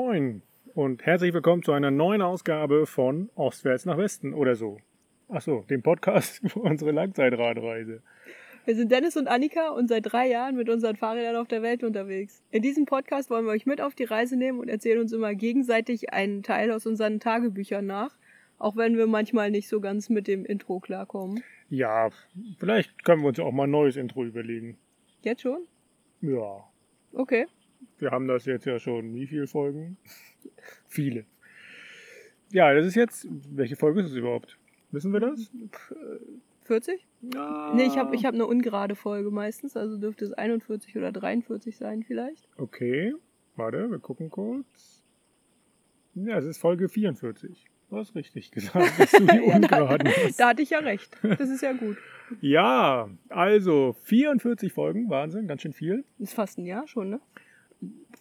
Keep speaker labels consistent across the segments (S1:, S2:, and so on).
S1: Moin und herzlich willkommen zu einer neuen Ausgabe von Ostwärts nach Westen oder so. Achso, dem Podcast für unsere Langzeitradreise.
S2: Wir sind Dennis und Annika und seit drei Jahren mit unseren Fahrrädern auf der Welt unterwegs. In diesem Podcast wollen wir euch mit auf die Reise nehmen und erzählen uns immer gegenseitig einen Teil aus unseren Tagebüchern nach, auch wenn wir manchmal nicht so ganz mit dem Intro klarkommen.
S1: Ja, vielleicht können wir uns ja auch mal ein neues Intro überlegen.
S2: Jetzt schon?
S1: Ja,
S2: Okay.
S1: Wir haben das jetzt ja schon. Wie viele Folgen? Viele. Ja, das ist jetzt. Welche Folge ist es überhaupt? Wissen wir das?
S2: 40?
S1: Ja.
S2: Nee, ich habe ich hab eine ungerade Folge meistens, also dürfte es 41 oder 43 sein vielleicht.
S1: Okay, warte, wir gucken kurz. Ja, es ist Folge 44. Du hast richtig gesagt, dass du die
S2: Ja, da,
S1: Ungeraden hast.
S2: da hatte ich ja recht. Das ist ja gut.
S1: Ja, also 44 Folgen, Wahnsinn, ganz schön viel.
S2: Ist fast ein Jahr schon, ne?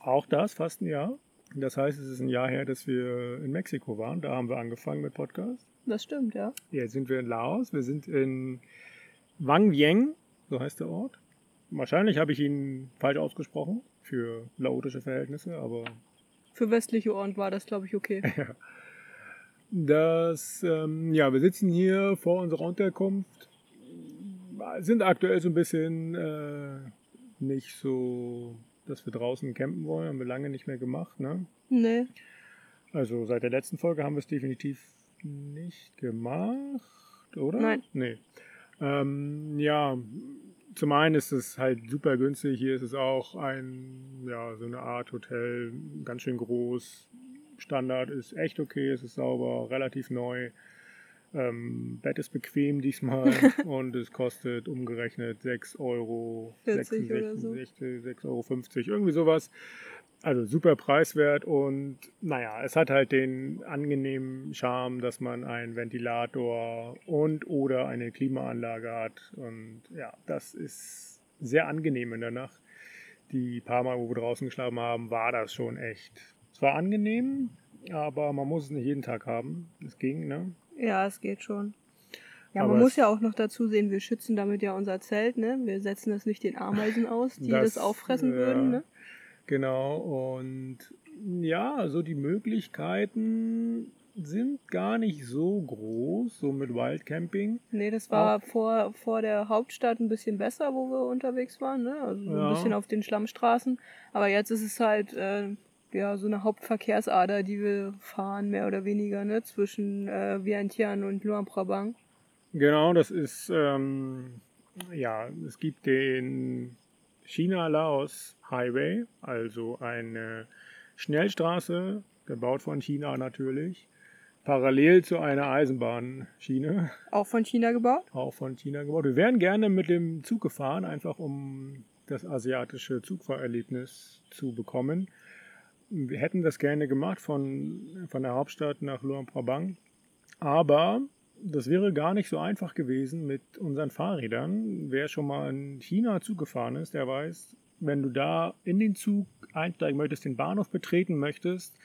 S1: Auch das fast ein Jahr. Das heißt, es ist ein Jahr her, dass wir in Mexiko waren. Da haben wir angefangen mit Podcast.
S2: Das stimmt, ja.
S1: Jetzt sind wir in Laos. Wir sind in Wang Vieng, so heißt der Ort. Wahrscheinlich habe ich ihn falsch ausgesprochen für laotische Verhältnisse, aber
S2: Für westliche Ohren war das, glaube ich, okay.
S1: Das, ähm, ja, wir sitzen hier vor unserer Unterkunft, sind aktuell so ein bisschen äh, nicht so, dass wir draußen campen wollen, haben wir lange nicht mehr gemacht, ne?
S2: Nee.
S1: Also seit der letzten Folge haben wir es definitiv nicht gemacht, oder?
S2: Nein.
S1: Nee. Ähm, ja, zum einen ist es halt super günstig. Hier ist es auch ein, ja, so eine Art Hotel, ganz schön groß. Standard ist echt okay, es ist sauber, relativ neu. Ähm, Bett ist bequem diesmal und es kostet umgerechnet 6 Euro,
S2: 40 oder so.
S1: 6,50 Euro, irgendwie sowas. Also super preiswert und naja, es hat halt den angenehmen Charme, dass man einen Ventilator und oder eine Klimaanlage hat. Und ja, das ist sehr angenehm in der Nacht. Die paar Mal, wo wir draußen geschlafen haben, war das schon echt. Es war angenehm, aber man muss es nicht jeden Tag haben. Es ging, ne?
S2: Ja, es geht schon. Ja,
S1: Aber
S2: man muss ja auch noch dazu sehen, wir schützen damit ja unser Zelt, ne? Wir setzen das nicht den Ameisen aus, die das,
S1: Das,
S2: auffressen
S1: ja.
S2: würden, ne?
S1: Genau, und ja, so die Möglichkeiten sind gar nicht so groß, so mit Wildcamping.
S2: Nee, das war vor, vor der Hauptstadt ein bisschen besser, wo wir unterwegs waren, ne? Also so
S1: Ja.
S2: ein bisschen auf den Schlammstraßen. Aber jetzt ist es halt, äh, ja, so eine Hauptverkehrsader, die wir fahren, mehr oder weniger, ne? Zwischen äh, Vientiane und Luang Prabang.
S1: Genau, das ist, ähm, ja, es gibt den China-Laos Highway, also eine Schnellstraße, gebaut von China natürlich, parallel zu einer Eisenbahnschiene,
S2: Auch von China gebaut.
S1: auch von China gebaut. Wir wären gerne mit dem Zug gefahren, einfach um das asiatische Zugfahrerlebnis zu bekommen. Wir hätten das gerne gemacht von, von der Hauptstadt nach Luang Prabang, aber das wäre gar nicht so einfach gewesen mit unseren Fahrrädern. Wer schon mal in China Zug gefahren ist, der weiß, wenn du da in den Zug einsteigen möchtest, den Bahnhof betreten möchtest,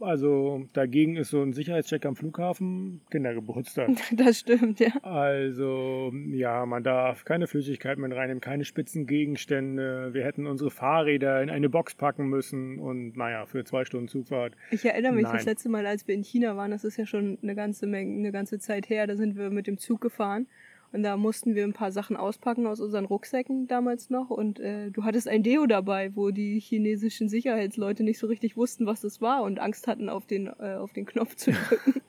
S1: also dagegen ist so ein Sicherheitscheck am Flughafen Kindergeburtstag.
S2: Das stimmt, ja.
S1: Also, ja, man darf keine Flüssigkeit mit reinnehmen, keine spitzen Gegenstände. Wir hätten unsere Fahrräder in eine Box packen müssen und naja, für zwei Stunden Zugfahrt.
S2: Ich erinnere mich
S1: Nein.
S2: das letzte Mal, als wir in China waren, das ist ja schon eine ganze Menge, eine ganze Zeit her, da sind wir mit dem Zug gefahren und da mussten wir ein paar Sachen auspacken aus unseren Rucksäcken damals noch und äh, du hattest ein Deo dabei, wo die chinesischen Sicherheitsleute nicht so richtig wussten, was das war und Angst hatten, auf den, äh, auf den Knopf zu drücken.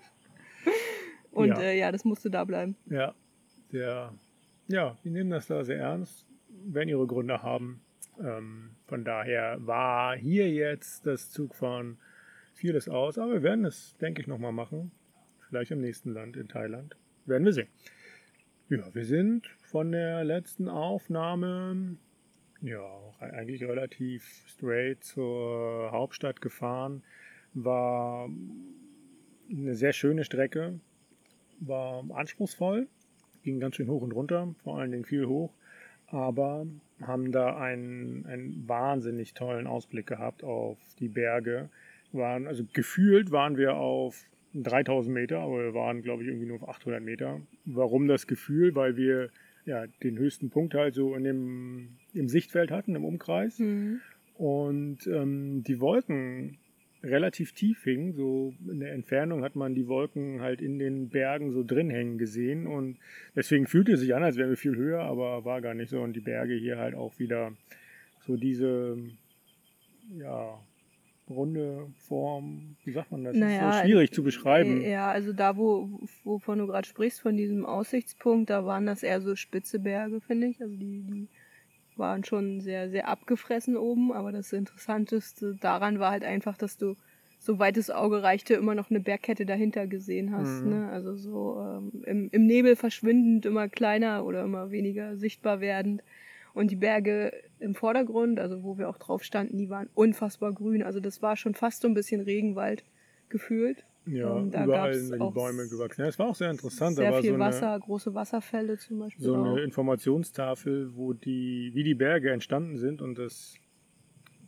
S2: und
S1: Ja.
S2: Äh, ja, das musste da bleiben.
S1: Ja, der, ja, die nehmen das da sehr ernst, werden ihre Gründe haben. Ähm, von daher war hier jetzt das Zugfahren vieles aus, aber wir werden es, denke ich, nochmal machen. Vielleicht im nächsten Land, in Thailand. Werden wir sehen. Ja, wir sind von der letzten Aufnahme ja eigentlich relativ straight zur Hauptstadt gefahren. War eine sehr schöne Strecke, war anspruchsvoll, ging ganz schön hoch und runter, vor allen Dingen viel hoch, aber haben da einen, einen wahnsinnig tollen Ausblick gehabt auf die Berge. Waren, also gefühlt waren wir auf 3000 Meter, aber wir waren, glaube ich, irgendwie nur auf 800 Meter. Warum das Gefühl? Weil wir ja, den höchsten Punkt halt so in dem, im Sichtfeld hatten, im Umkreis.
S2: Mhm.
S1: Und ähm, die Wolken relativ tief hing. So in der Entfernung hat man die Wolken halt in den Bergen so drin hängen gesehen und deswegen fühlte es sich an, als wären wir viel höher, aber war gar nicht so. Und die Berge hier halt auch wieder so diese, ja, runde Form, wie sagt man das?
S2: Naja,
S1: ist so schwierig zu beschreiben.
S2: Äh, Ja, also da, wo, wovon du gerade sprichst, von diesem Aussichtspunkt, da waren das eher so spitze Berge, finde ich. Also die, die waren schon sehr, sehr abgefressen oben, aber das Interessanteste daran war halt einfach, dass du, soweit das Auge reichte, immer noch eine Bergkette dahinter gesehen hast.
S1: Mhm.
S2: Ne? Also so ähm, im, im Nebel verschwindend, immer kleiner oder immer weniger sichtbar werdend. Und die Berge im Vordergrund, also wo wir auch drauf standen, die waren unfassbar grün. Also das war schon fast so ein bisschen Regenwald gefühlt.
S1: Ja,
S2: Ähm, da
S1: überall sind die
S2: auch
S1: Bäume gewachsen. Ja, es war auch sehr interessant. da
S2: Sehr
S1: war
S2: viel
S1: so eine,
S2: Wasser, große Wasserfälle zum Beispiel.
S1: so
S2: auch.
S1: eine Informationstafel, wo die, wie die Berge entstanden sind und das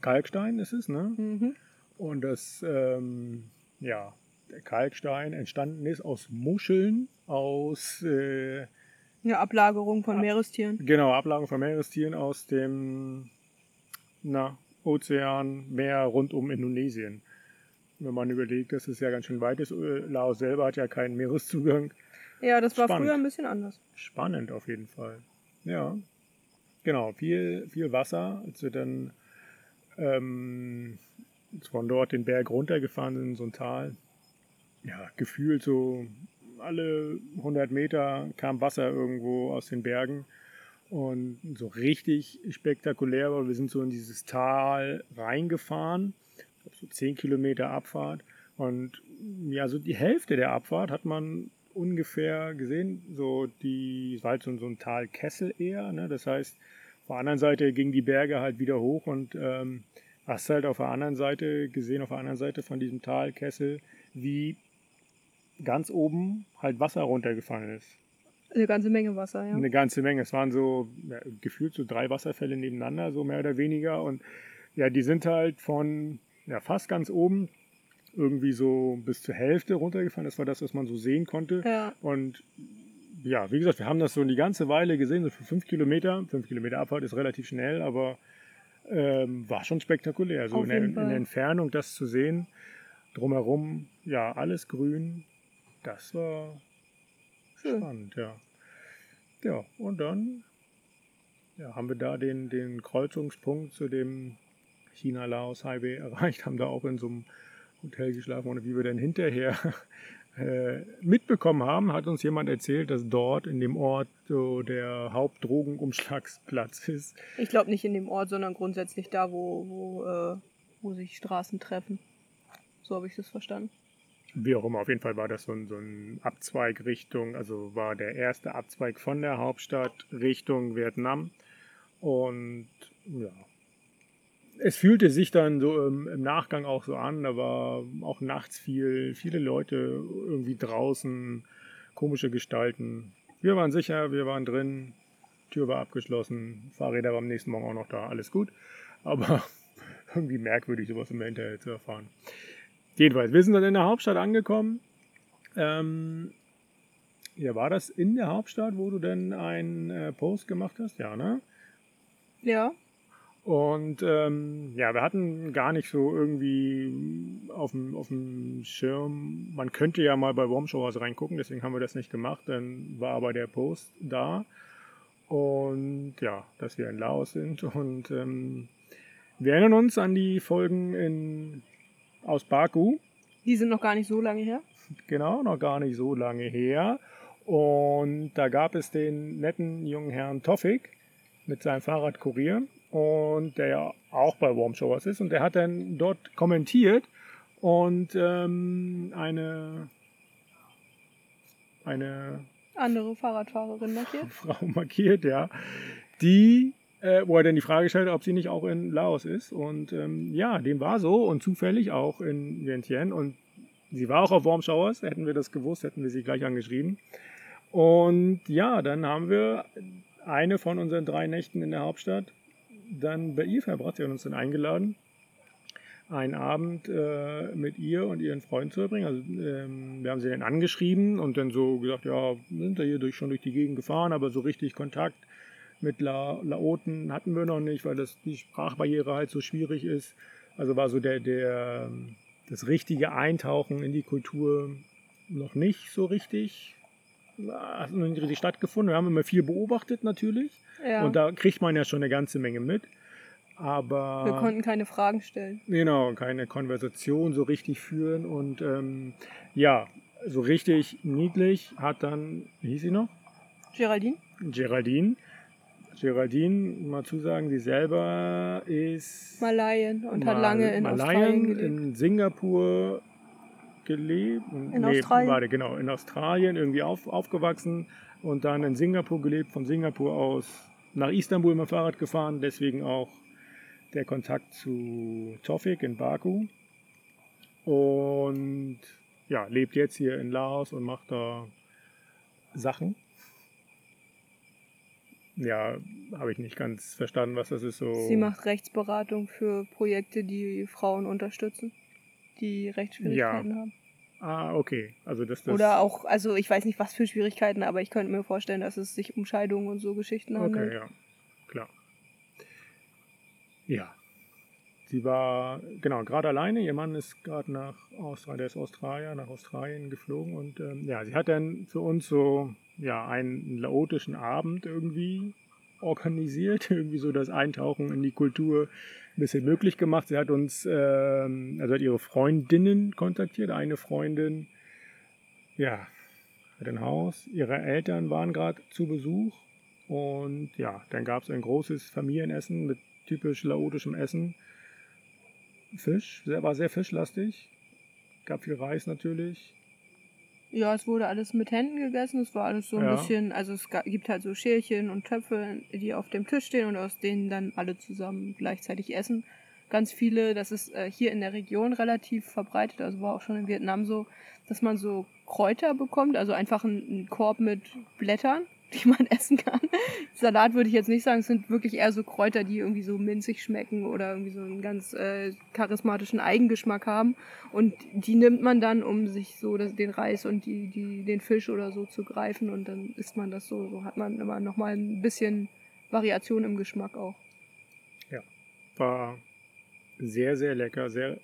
S1: Kalkstein ist es, ne?
S2: Mhm.
S1: Und das, ähm, ja, der Kalkstein entstanden ist aus Muscheln, aus, äh,
S2: Ja, Ablagerung von
S1: Ah.
S2: Meerestieren.
S1: genau, Ablagen von Meerestieren aus dem, na, Ozean, Meer rund um Indonesien. Wenn man überlegt, dass es ja ganz schön weit ist, äh, Laos selber hat ja keinen Meereszugang.
S2: Ja, das war
S1: Spannend.
S2: früher ein bisschen anders.
S1: Spannend auf jeden Fall. Ja, genau, viel, viel Wasser. Als wir dann ähm, von dort den Berg runtergefahren sind, in so ein Tal, ja, gefühlt so alle 100 Meter kam Wasser irgendwo aus den Bergen. Und so richtig spektakulär war, wir sind so in dieses Tal reingefahren, so 10 Kilometer Abfahrt. Und ja, so die Hälfte der Abfahrt hat man ungefähr gesehen, so die, es war halt so, so ein Talkessel eher, ne? das heißt, auf der anderen Seite gingen die Berge halt wieder hoch und ähm, hast halt auf der anderen Seite gesehen, auf der anderen Seite von diesem Talkessel, wie ganz oben halt Wasser runtergefallen ist.
S2: Eine ganze Menge Wasser, ja.
S1: Eine ganze Menge. Es waren so ja, gefühlt so drei Wasserfälle nebeneinander, so mehr oder weniger. Und ja, die sind halt von ja, fast ganz oben irgendwie so bis zur Hälfte runtergefallen. Das war das, was man so sehen konnte.
S2: Ja.
S1: Und ja, wie gesagt, wir haben das so eine ganze Weile gesehen, so für fünf Kilometer. Fünf Kilometer Abfahrt ist relativ schnell, aber ähm, war schon spektakulär. So in der, in der Entfernung das zu sehen, drumherum, ja, alles grün. Das war
S2: Schön.
S1: spannend, ja. Ja, und dann ja, haben wir da den, den Kreuzungspunkt zu dem China-Laos-Highway erreicht, haben da auch in so einem Hotel geschlafen und wie wir dann hinterher äh, mitbekommen haben, hat uns jemand erzählt, dass dort in dem Ort so der Hauptdrogenumschlagsplatz ist.
S2: Ich glaube nicht in dem Ort, sondern grundsätzlich da, wo, wo, äh, wo sich Straßen treffen. So habe ich das verstanden.
S1: Wie auch immer, auf jeden Fall war das so ein, so ein Abzweig Richtung, also war der erste Abzweig von der Hauptstadt Richtung Vietnam. Und ja, es fühlte sich dann so im, im Nachgang auch so an, da war auch nachts viel, viele Leute irgendwie draußen, komische Gestalten. Wir waren sicher, wir waren drin, Tür war abgeschlossen, Fahrräder waren am nächsten Morgen auch noch da, alles gut. Aber irgendwie merkwürdig, sowas im Hinterhalt zu erfahren. Jedenfalls, wir sind dann in der Hauptstadt angekommen. Ähm, ja, war das in der Hauptstadt, wo du denn einen äh, Post gemacht hast? Ja, ne?
S2: Ja,
S1: Und ähm, ja, wir hatten gar nicht so irgendwie auf dem, auf dem Schirm, man könnte ja mal bei Warmshowers reingucken, deswegen haben wir das nicht gemacht. Dann war aber der Post da. Und ja, dass wir in Laos sind. Und ähm, wir erinnern uns an die Folgen in, aus Baku.
S2: die sind noch gar nicht so lange her.
S1: Genau, noch gar nicht so lange her. Und da gab es den netten jungen Herrn Toffik mit seinem Fahrrad Kurier und der ja auch bei Warm Showers ist und der hat dann dort kommentiert und ähm, eine eine
S2: Andere Fahrradfahrerin markiert.
S1: Frau markiert, ja, die, äh, wo er dann die Frage stellte, ob sie nicht auch in Laos ist. Und ähm, ja, dem war so und zufällig auch in Vientiane. Und sie war auch auf Warm Showers. Hätten wir das gewusst, hätten wir sie gleich angeschrieben. Und ja, dann haben wir eine von unseren drei Nächten in der Hauptstadt dann bei ihr verbracht. Sie hat uns dann eingeladen, einen Abend äh, mit ihr und ihren Freunden zu verbringen. Also ähm, wir haben sie dann angeschrieben und dann so gesagt, ja, sind da hier durch, schon durch die Gegend gefahren, aber so richtig Kontakt mit La Laoten hatten wir noch nicht, weil das die Sprachbarriere halt so schwierig ist. Also war so der, der, das richtige Eintauchen in die Kultur noch nicht so richtig, hat noch nicht richtig stattgefunden. Wir haben immer viel beobachtet natürlich.
S2: Ja.
S1: Und da kriegt man ja schon eine ganze Menge mit. Aber
S2: wir konnten keine Fragen stellen.
S1: Genau, keine Konversation so richtig führen. Und ähm, ja, so richtig niedlich hat dann, wie hieß sie noch?
S2: Geraldine?
S1: Geraldine. Geraldine, mal zusagen, sie selber ist
S2: Malayen und hat
S1: Mal-
S2: lange in
S1: Malayen,
S2: Australien gelebt.
S1: in Singapur gelebt.
S2: In Australien.
S1: Warte, genau, in Australien irgendwie auf, aufgewachsen und dann in Singapur gelebt, von Singapur aus nach Istanbul mit dem Fahrrad gefahren, deswegen auch der Kontakt zu Tofik in Baku. Und ja, lebt jetzt hier in Laos und macht da Sachen. Ja, habe ich nicht ganz verstanden, was das ist so.
S2: Sie macht Rechtsberatung für Projekte, die Frauen unterstützen, die Rechtsschwierigkeiten haben.
S1: Ah, okay. Also das, das
S2: Oder auch, also ich weiß nicht, was für Schwierigkeiten, aber ich könnte mir vorstellen, dass es sich um Scheidungen und so Geschichten
S1: Okay,
S2: handelt.
S1: ja, klar. Ja. Sie war, genau, gerade alleine. Ihr Mann ist gerade nach Australien, der ist Australier, nach Australien geflogen. Und ähm, ja, sie hat dann für uns so, ja, einen laotischen Abend irgendwie organisiert. Irgendwie so das Eintauchen in die Kultur ein bisschen möglich gemacht. Sie hat uns, ähm, also hat ihre Freundinnen kontaktiert. Eine Freundin, ja, hat ein Haus. Ihre Eltern waren gerade zu Besuch. Und ja, dann gab es ein großes Familienessen mit typisch laotischem Essen. Fisch, war sehr fischlastig. Gab viel Reis natürlich.
S2: Ja, es wurde alles mit Händen gegessen. Es war alles so ein
S1: Ja.
S2: bisschen, also es gibt halt so Schälchen und Töpfe, die auf dem Tisch stehen und aus denen dann alle zusammen gleichzeitig essen. Ganz viele, das ist äh, hier in der Region relativ verbreitet, also war auch schon in Vietnam so, dass man so Kräuter bekommt, also einfach einen, einen Korb mit Blättern, die man essen kann. Salat würde ich jetzt nicht sagen, es sind wirklich eher so Kräuter, die irgendwie so minzig schmecken oder irgendwie so einen ganz äh, charismatischen Eigengeschmack haben. Und die nimmt man dann, um sich so das, den Reis und die, die, den Fisch oder so zu greifen und dann isst man das so. So hat man immer nochmal ein bisschen Variation im Geschmack auch.
S1: War sehr, sehr lecker, sehr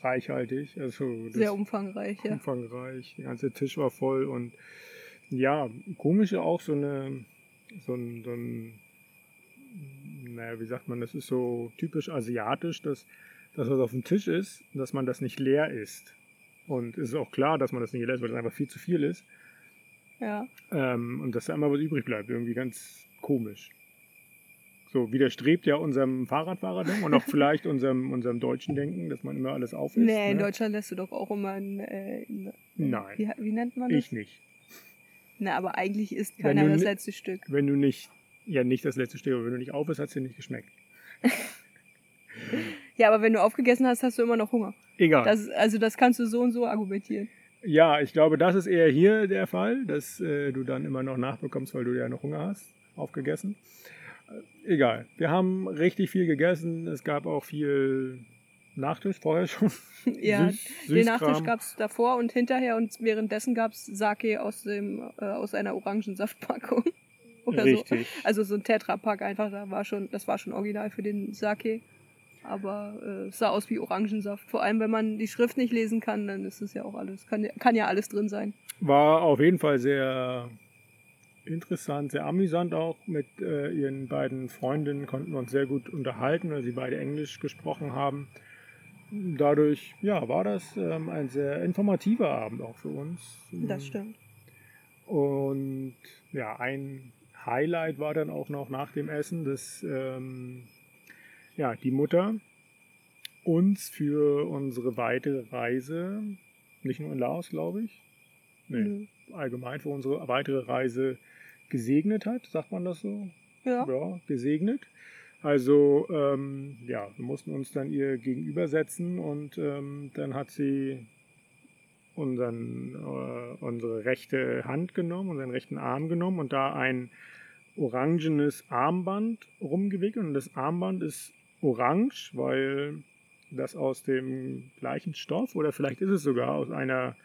S1: reichhaltig. Also
S2: Sehr umfangreich, ja.
S1: umfangreich. Der ganze Tisch war voll und ja, komisch auch so eine, so ein, so ein naja, wie sagt man, das ist so typisch asiatisch, dass das, was auf dem Tisch ist, dass man das nicht leer isst. Und es ist auch klar, dass man das nicht leer isst, weil das einfach viel zu viel ist.
S2: Ja.
S1: Ähm, und dass da immer was übrig bleibt. Irgendwie ganz komisch. So widerstrebt ja unserem Fahrradfahrerdenken und auch vielleicht unserem, unserem deutschen Denken, dass man immer alles aufisst.
S2: Nee, in
S1: ne?
S2: Deutschland lässt du doch auch immer ein, äh, ein
S1: Nein.
S2: Wie, wie nennt man das?
S1: Ich nicht.
S2: Na, aber eigentlich isst
S1: Wenn
S2: keiner das letzte Stück.
S1: Wenn du nicht, ja nicht das letzte Stück, aber wenn du nicht auf ist, hat es dir nicht geschmeckt.
S2: Ja, aber wenn du aufgegessen hast, hast du immer noch Hunger.
S1: Egal.
S2: Das, also das kannst du so und so argumentieren.
S1: ja, ich glaube, das ist eher hier der Fall, dass äh, du dann immer noch nachbekommst, weil du ja noch Hunger hast, aufgegessen. Äh, egal. Wir haben richtig viel gegessen. Es gab auch viel Nachtisch vorher schon.
S2: Ja,
S1: Süß-
S2: den Nachtisch gab es davor und hinterher und währenddessen gab es Sake aus, dem, äh, aus einer Orangensaftpackung. Oder so.
S1: Richtig.
S2: Also so ein Tetrapack einfach, da war schon, das war schon original für den Sake. Aber äh, es sah aus wie Orangensaft. Vor allem, wenn man die Schrift nicht lesen kann, dann ist es ja auch alles, kann, ja- kann ja alles drin sein.
S1: War auf jeden Fall sehr interessant, sehr amüsant auch. Mit äh, ihren beiden Freundinnen konnten wir uns sehr gut unterhalten, weil sie beide Englisch gesprochen haben. Dadurch ja, war das ähm, ein sehr informativer Abend auch für uns.
S2: Das stimmt.
S1: Und ja, ein Highlight war dann auch noch nach dem Essen, dass ähm, ja, die Mutter uns für unsere weitere Reise, nicht nur in Laos, glaube ich, nee,
S2: Nö.
S1: allgemein für unsere weitere Reise gesegnet hat, sagt man das so?
S2: Ja.
S1: ja, gesegnet. Also ähm, ja, wir mussten uns dann ihr gegenübersetzen und ähm, dann hat sie unseren, äh, unsere rechte Hand genommen, unseren rechten Arm genommen und da ein orangenes Armband rumgewickelt. Und das Armband ist orange, weil das aus dem gleichen Stoff oder vielleicht ist es sogar aus einer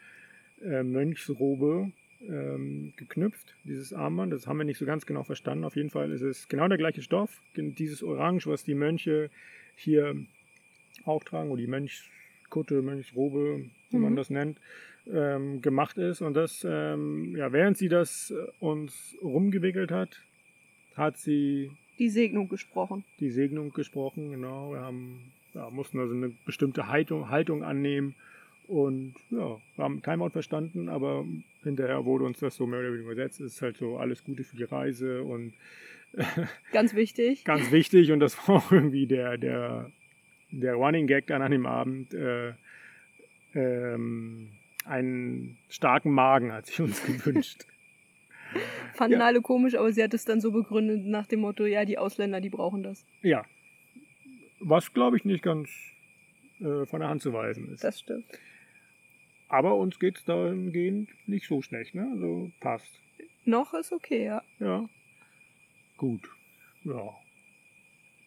S1: äh, Mönchsrobe ähm, geknüpft, dieses Armband. Das haben wir nicht so ganz genau verstanden. Auf jeden Fall ist es genau der gleiche Stoff, dieses Orange, was die Mönche hier auch tragen, oder die Mönchskutte, Mönchsrobe, wie man
S2: Mhm.
S1: das nennt, ähm, gemacht ist. Und das, ähm, ja, während sie das äh, uns rumgewickelt hat, hat sie
S2: Die Segnung gesprochen.
S1: die Segnung gesprochen. Genau, wir haben, ja, mussten also eine bestimmte Haltung, Haltung annehmen. Und ja, wir haben kein Wort verstanden, aber hinterher wurde uns das so mehr oder weniger übersetzt. Es ist halt so alles Gute für die Reise und
S2: Ganz wichtig.
S1: ganz wichtig. Und das war auch irgendwie der, der, der Running Gag dann an dem Abend. Äh, ähm, einen starken Magen hat sich uns gewünscht.
S2: Fanden
S1: Ja.
S2: alle komisch, aber sie hat es dann so begründet nach dem Motto, ja, die Ausländer, die brauchen das.
S1: ja. Was, glaube ich, nicht ganz äh, von der Hand zu weisen ist.
S2: Das stimmt.
S1: Aber uns geht es dahingehend nicht so schlecht, ne? Also passt.
S2: Noch ist okay, ja.
S1: Ja. Gut. Ja.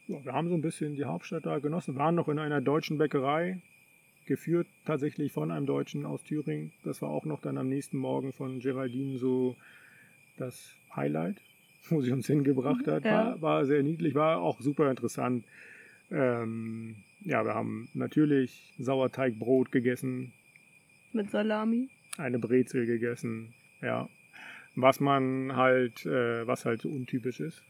S1: ja. Wir haben so ein bisschen die Hauptstadt da genossen. Waren noch in einer deutschen Bäckerei, geführt tatsächlich von einem Deutschen aus Thüringen. Das war auch noch dann am nächsten Morgen von Geraldine so das Highlight, wo sie uns hingebracht hat.
S2: Ja.
S1: War, war sehr niedlich, war auch super interessant. Ähm, ja, wir haben natürlich Sauerteigbrot gegessen,
S2: Mit Salami.
S1: eine Brezel gegessen, ja. Was man halt, äh, was halt so untypisch ist.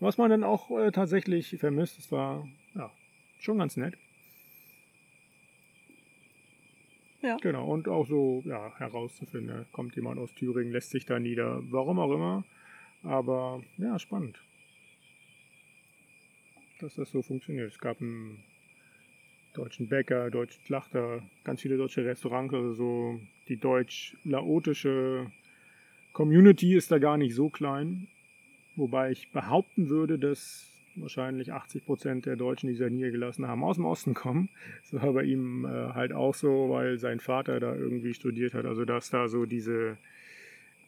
S1: Was man dann auch äh, tatsächlich vermisst, es war ja schon ganz nett.
S2: Ja.
S1: Genau, und auch so ja, herauszufinden, kommt jemand aus Thüringen, lässt sich da nieder, warum auch immer. Aber ja, spannend. Dass das so funktioniert. Es gab einen deutschen Bäcker, deutschen Schlachter, ganz viele deutsche Restaurants, also so die deutsch-laotische Community ist da gar nicht so klein. Wobei ich behaupten würde, dass wahrscheinlich 80% der Deutschen, die sich da niedergelassen haben, aus dem Osten kommen. Das war bei ihm äh, halt auch so, weil sein Vater da irgendwie studiert hat. Also dass da so diese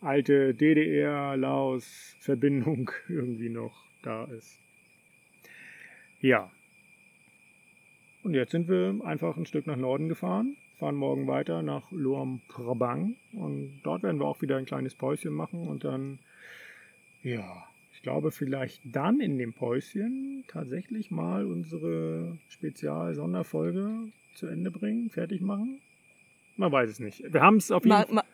S1: alte DDR-Laos-Verbindung irgendwie noch da ist. Ja. Und jetzt sind wir einfach ein Stück nach Norden gefahren, fahren morgen weiter nach Luang Prabang und dort werden wir auch wieder ein kleines Päuschen machen und dann, ja, ich glaube vielleicht dann in dem Päuschen tatsächlich mal unsere Spezial-Sonderfolge zu Ende bringen, fertig machen. Man weiß es nicht. Wir haben es auf jeden
S2: ma,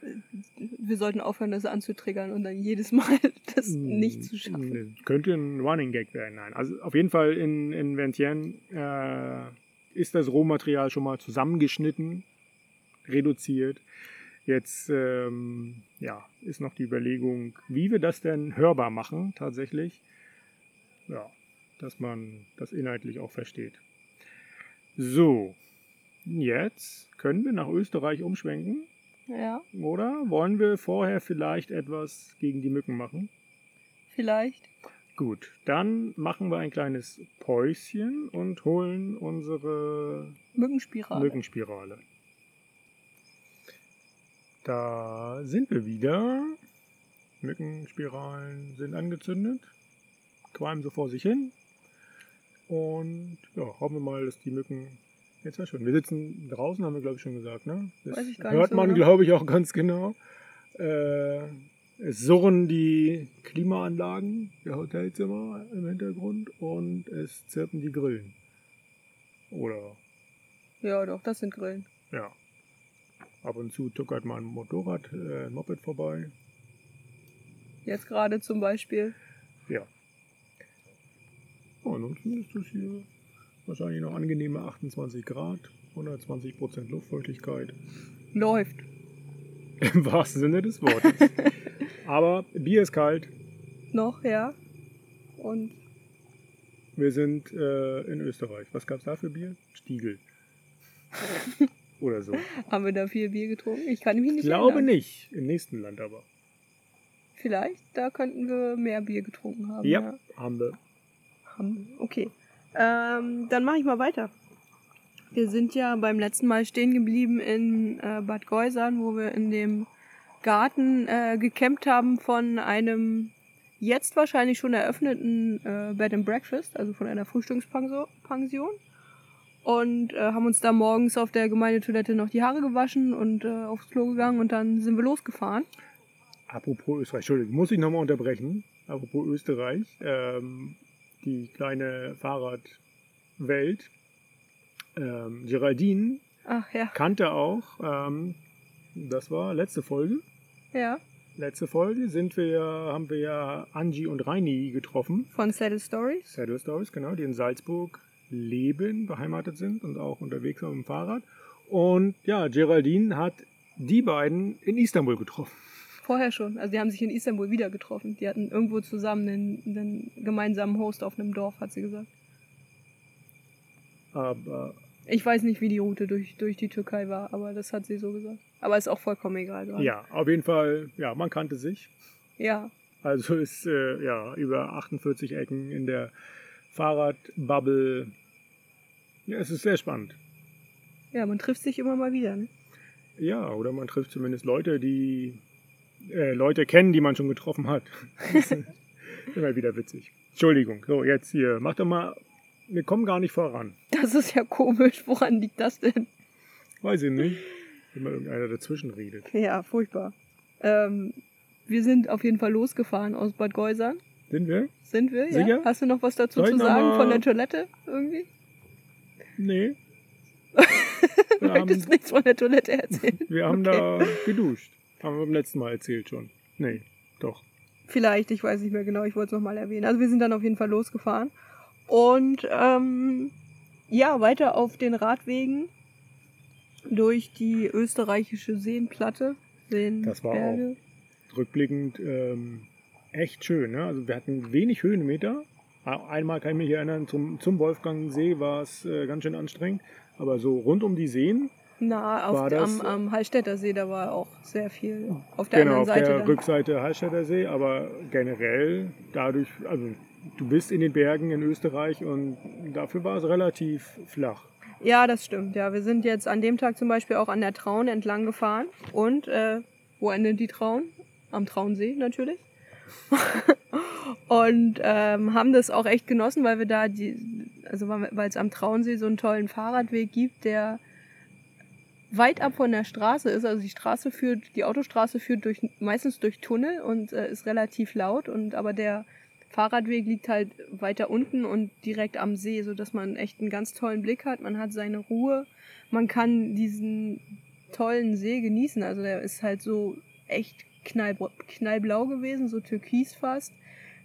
S2: wir sollten aufhören, das anzutriggern und dann jedes Mal das nicht zu schaffen.
S1: Nee, Könnte ein Running Gag werden, nein. Also auf jeden Fall in, in Vientiane äh, ist das Rohmaterial schon mal zusammengeschnitten, reduziert. Jetzt ähm, ja, ist noch die Überlegung, wie wir das denn hörbar machen, tatsächlich. Ja, dass man das inhaltlich auch versteht. So, jetzt können wir nach Österreich umschwenken.
S2: Ja,
S1: Oder wollen wir vorher vielleicht etwas gegen die Mücken machen?
S2: vielleicht.
S1: Gut, dann machen wir ein kleines Päuschen und holen unsere
S2: Mückenspirale.
S1: Mückenspirale. Da sind wir wieder. Mückenspiralen sind angezündet, qualmen so vor sich hin. Und ja, hoffen wir mal, dass die Mücken. Jetzt war schon. Wir sitzen draußen, haben wir glaube ich schon gesagt, ne? Das
S2: Weiß ich gar nicht
S1: hört
S2: so
S1: man,
S2: genau.
S1: glaube ich, auch ganz genau. Äh, es surren die Klimaanlagen der Hotelzimmer im Hintergrund und es zirpen die Grillen. Oder
S2: Ja, doch, das sind Grillen.
S1: ja. Ab und zu tuckert mal ein Motorrad, äh, ein Moped vorbei. Jetzt
S2: gerade zum Beispiel.
S1: Ja. Oh, ansonsten ist das hier wahrscheinlich noch angenehme 28 Grad, 120% Luftfeuchtigkeit.
S2: Läuft.
S1: Im wahrsten Sinne des Wortes. Aber Bier ist kalt.
S2: Noch, ja. Und
S1: Wir sind äh, in Österreich. Was gab es da für Bier? Stiegel. Oder so.
S2: haben wir da viel Bier getrunken? Ich kann mich nicht
S1: Ich glaube
S2: erinnern.
S1: nicht. Im nächsten Land aber.
S2: Vielleicht, da könnten wir mehr Bier getrunken haben.
S1: Ja, haben wir.
S2: Haben wir. Okay. Ähm, dann mache ich mal weiter. Wir sind ja beim letzten Mal stehen geblieben in äh, Bad Geusern, wo wir in dem Garten äh, gecampt haben von einem jetzt wahrscheinlich schon eröffneten äh, Bed and Breakfast, also von einer Frühstückspension. Und äh, haben uns da morgens auf der Gemeindetoilette noch die Haare gewaschen und äh, aufs Klo gegangen und dann sind wir losgefahren.
S1: Apropos Österreich, Entschuldigung, muss ich nochmal unterbrechen. Apropos Österreich, ähm, die kleine Fahrradwelt. ähm, Geraldine
S2: Ach ja.
S1: kannte auch, ähm, das war letzte Folge.
S2: Ja.
S1: Letzte Folge sind wir, haben wir ja Angie und Reini getroffen.
S2: Von Saddle Stories.
S1: Saddle Stories, genau, die in Salzburg leben, beheimatet sind und auch unterwegs sind mit dem Fahrrad. Und ja, Geraldine hat die beiden in Istanbul getroffen.
S2: Vorher schon. Also die haben sich in Istanbul wieder getroffen. Die hatten irgendwo zusammen einen, einen gemeinsamen Host auf einem Dorf, hat sie gesagt.
S1: Aber
S2: Ich weiß nicht, wie die Route durch, durch die Türkei war, aber das hat sie so gesagt. Aber ist auch vollkommen egal. gerade.
S1: ja, auf jeden Fall, ja, man kannte sich.
S2: Ja.
S1: Also ist äh, ja über 48 Ecken in der Fahrradbubble. Ja, es ist sehr spannend.
S2: Ja, man trifft sich immer mal wieder. Ne?
S1: Ja, oder man trifft zumindest Leute, die äh, Leute kennen, die man schon getroffen hat. Immer wieder witzig. Entschuldigung, so jetzt hier, mach doch mal. Wir kommen gar nicht voran.
S2: Das ist ja komisch. Woran liegt das denn?
S1: Weiß ich nicht. Mal irgendeiner dazwischen redet.
S2: Ja, furchtbar. Ähm, wir sind auf jeden Fall losgefahren aus Bad Geusern.
S1: Sind wir?
S2: Sind wir?
S1: Sicher?
S2: Ja? Hast du noch was dazu
S1: Soll
S2: zu sagen von der Toilette irgendwie?
S1: Nee.
S2: Du
S1: Wir haben,
S2: möchtest nichts von der Toilette erzählen.
S1: wir haben
S2: Okay.
S1: da geduscht. Haben wir beim letzten Mal erzählt schon. Nee, doch.
S2: Vielleicht, ich weiß nicht mehr genau, ich wollte es nochmal erwähnen. Also wir sind dann auf jeden Fall losgefahren. Und ähm, ja, weiter auf den Radwegen durch die österreichische Seenplatte.
S1: Das war
S2: Seenberge.
S1: Rückblickend ähm, echt schön. Ne? Also wir hatten wenig Höhenmeter. Einmal kann ich mich erinnern, zum, zum Wolfgangsee war es äh, ganz schön anstrengend. Aber so rund um die Seen,
S2: Na, auf,
S1: War das-
S2: am, am Hallstätter See, da war auch sehr viel. Auf der
S1: genau
S2: anderen
S1: auf
S2: Seite
S1: der
S2: dann.
S1: Rückseite Hallstätter See, aber generell dadurch, also du bist in den Bergen in Österreich und dafür war es relativ flach.
S2: Ja, das stimmt. Ja, wir sind jetzt an dem Tag zum Beispiel auch an der Traun entlang gefahren. Und äh, wo endet die Traun? Am Traunsee natürlich. und ähm, haben das auch echt genossen, weil wir da die, also weil es am Traunsee so einen tollen Fahrradweg gibt, der weit ab von der Straße ist. Also die Straße führt, die Autostraße führt durch meistens durch Tunnel und äh, ist relativ laut. Und aber der Fahrradweg liegt halt weiter unten und direkt am See, so dass man echt einen ganz tollen Blick hat. Man hat seine Ruhe. Man kann diesen tollen See genießen. Also der ist halt so echt knall, knallblau gewesen, so türkis fast.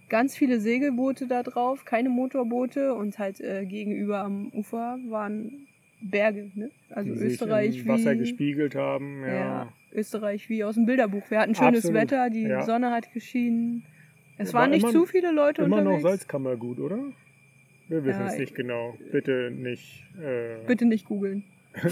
S2: Ganz viele Segelboote da drauf, keine Motorboote und halt äh, gegenüber am Ufer waren Berge, ne? Also
S1: die sich
S2: Österreich
S1: im Wasser
S2: wie
S1: gespiegelt haben. Ja.
S2: ja, Österreich wie aus dem Bilderbuch. Wir hatten schönes
S1: Absolut,
S2: Wetter, die
S1: ja.
S2: Sonne hat geschienen. Es
S1: War
S2: waren nicht
S1: immer-
S2: zu viele Leute
S1: Immer noch
S2: unterwegs.
S1: Salzkammergut, oder? Wir wissen
S2: Ja,
S1: es nicht genau. Bitte nicht. Äh,
S2: Bitte nicht googeln.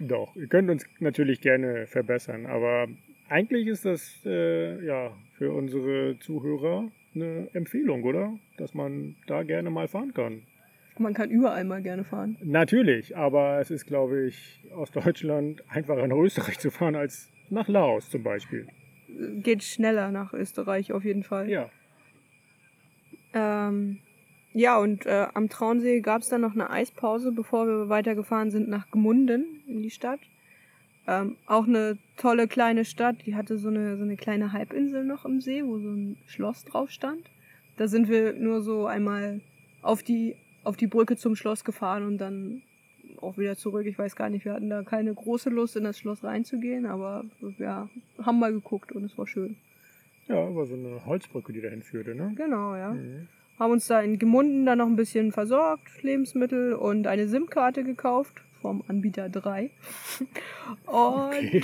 S1: Doch, ihr könnt uns natürlich gerne verbessern, aber eigentlich ist das äh, ja für unsere Zuhörer eine Empfehlung, oder? Dass man da gerne mal fahren kann.
S2: Man kann überall mal gerne fahren.
S1: Natürlich, aber es ist, glaube ich, aus Deutschland einfacher nach Österreich zu fahren als nach Laos zum Beispiel.
S2: Geht schneller nach Österreich auf jeden Fall.
S1: Ja,
S2: Ähm, ja, und äh, am Traunsee gab es dann noch eine Eispause, bevor wir weitergefahren sind nach Gmunden in die Stadt. Ähm, auch eine tolle kleine Stadt, die hatte so eine, so eine kleine Halbinsel noch im See, wo so ein Schloss drauf stand. Da sind wir nur so einmal auf die, auf die Brücke zum Schloss gefahren und dann auch wieder zurück. Ich weiß gar nicht, wir hatten da keine große Lust, in das Schloss reinzugehen, aber wir haben mal geguckt und es war schön.
S1: ja, war so eine Holzbrücke, die dahin führte, ne?
S2: Genau, ja.
S1: Mhm.
S2: haben uns da in Gemunden dann noch ein bisschen versorgt, Lebensmittel und eine SIM-Karte gekauft vom Anbieter 3. und
S1: Okay.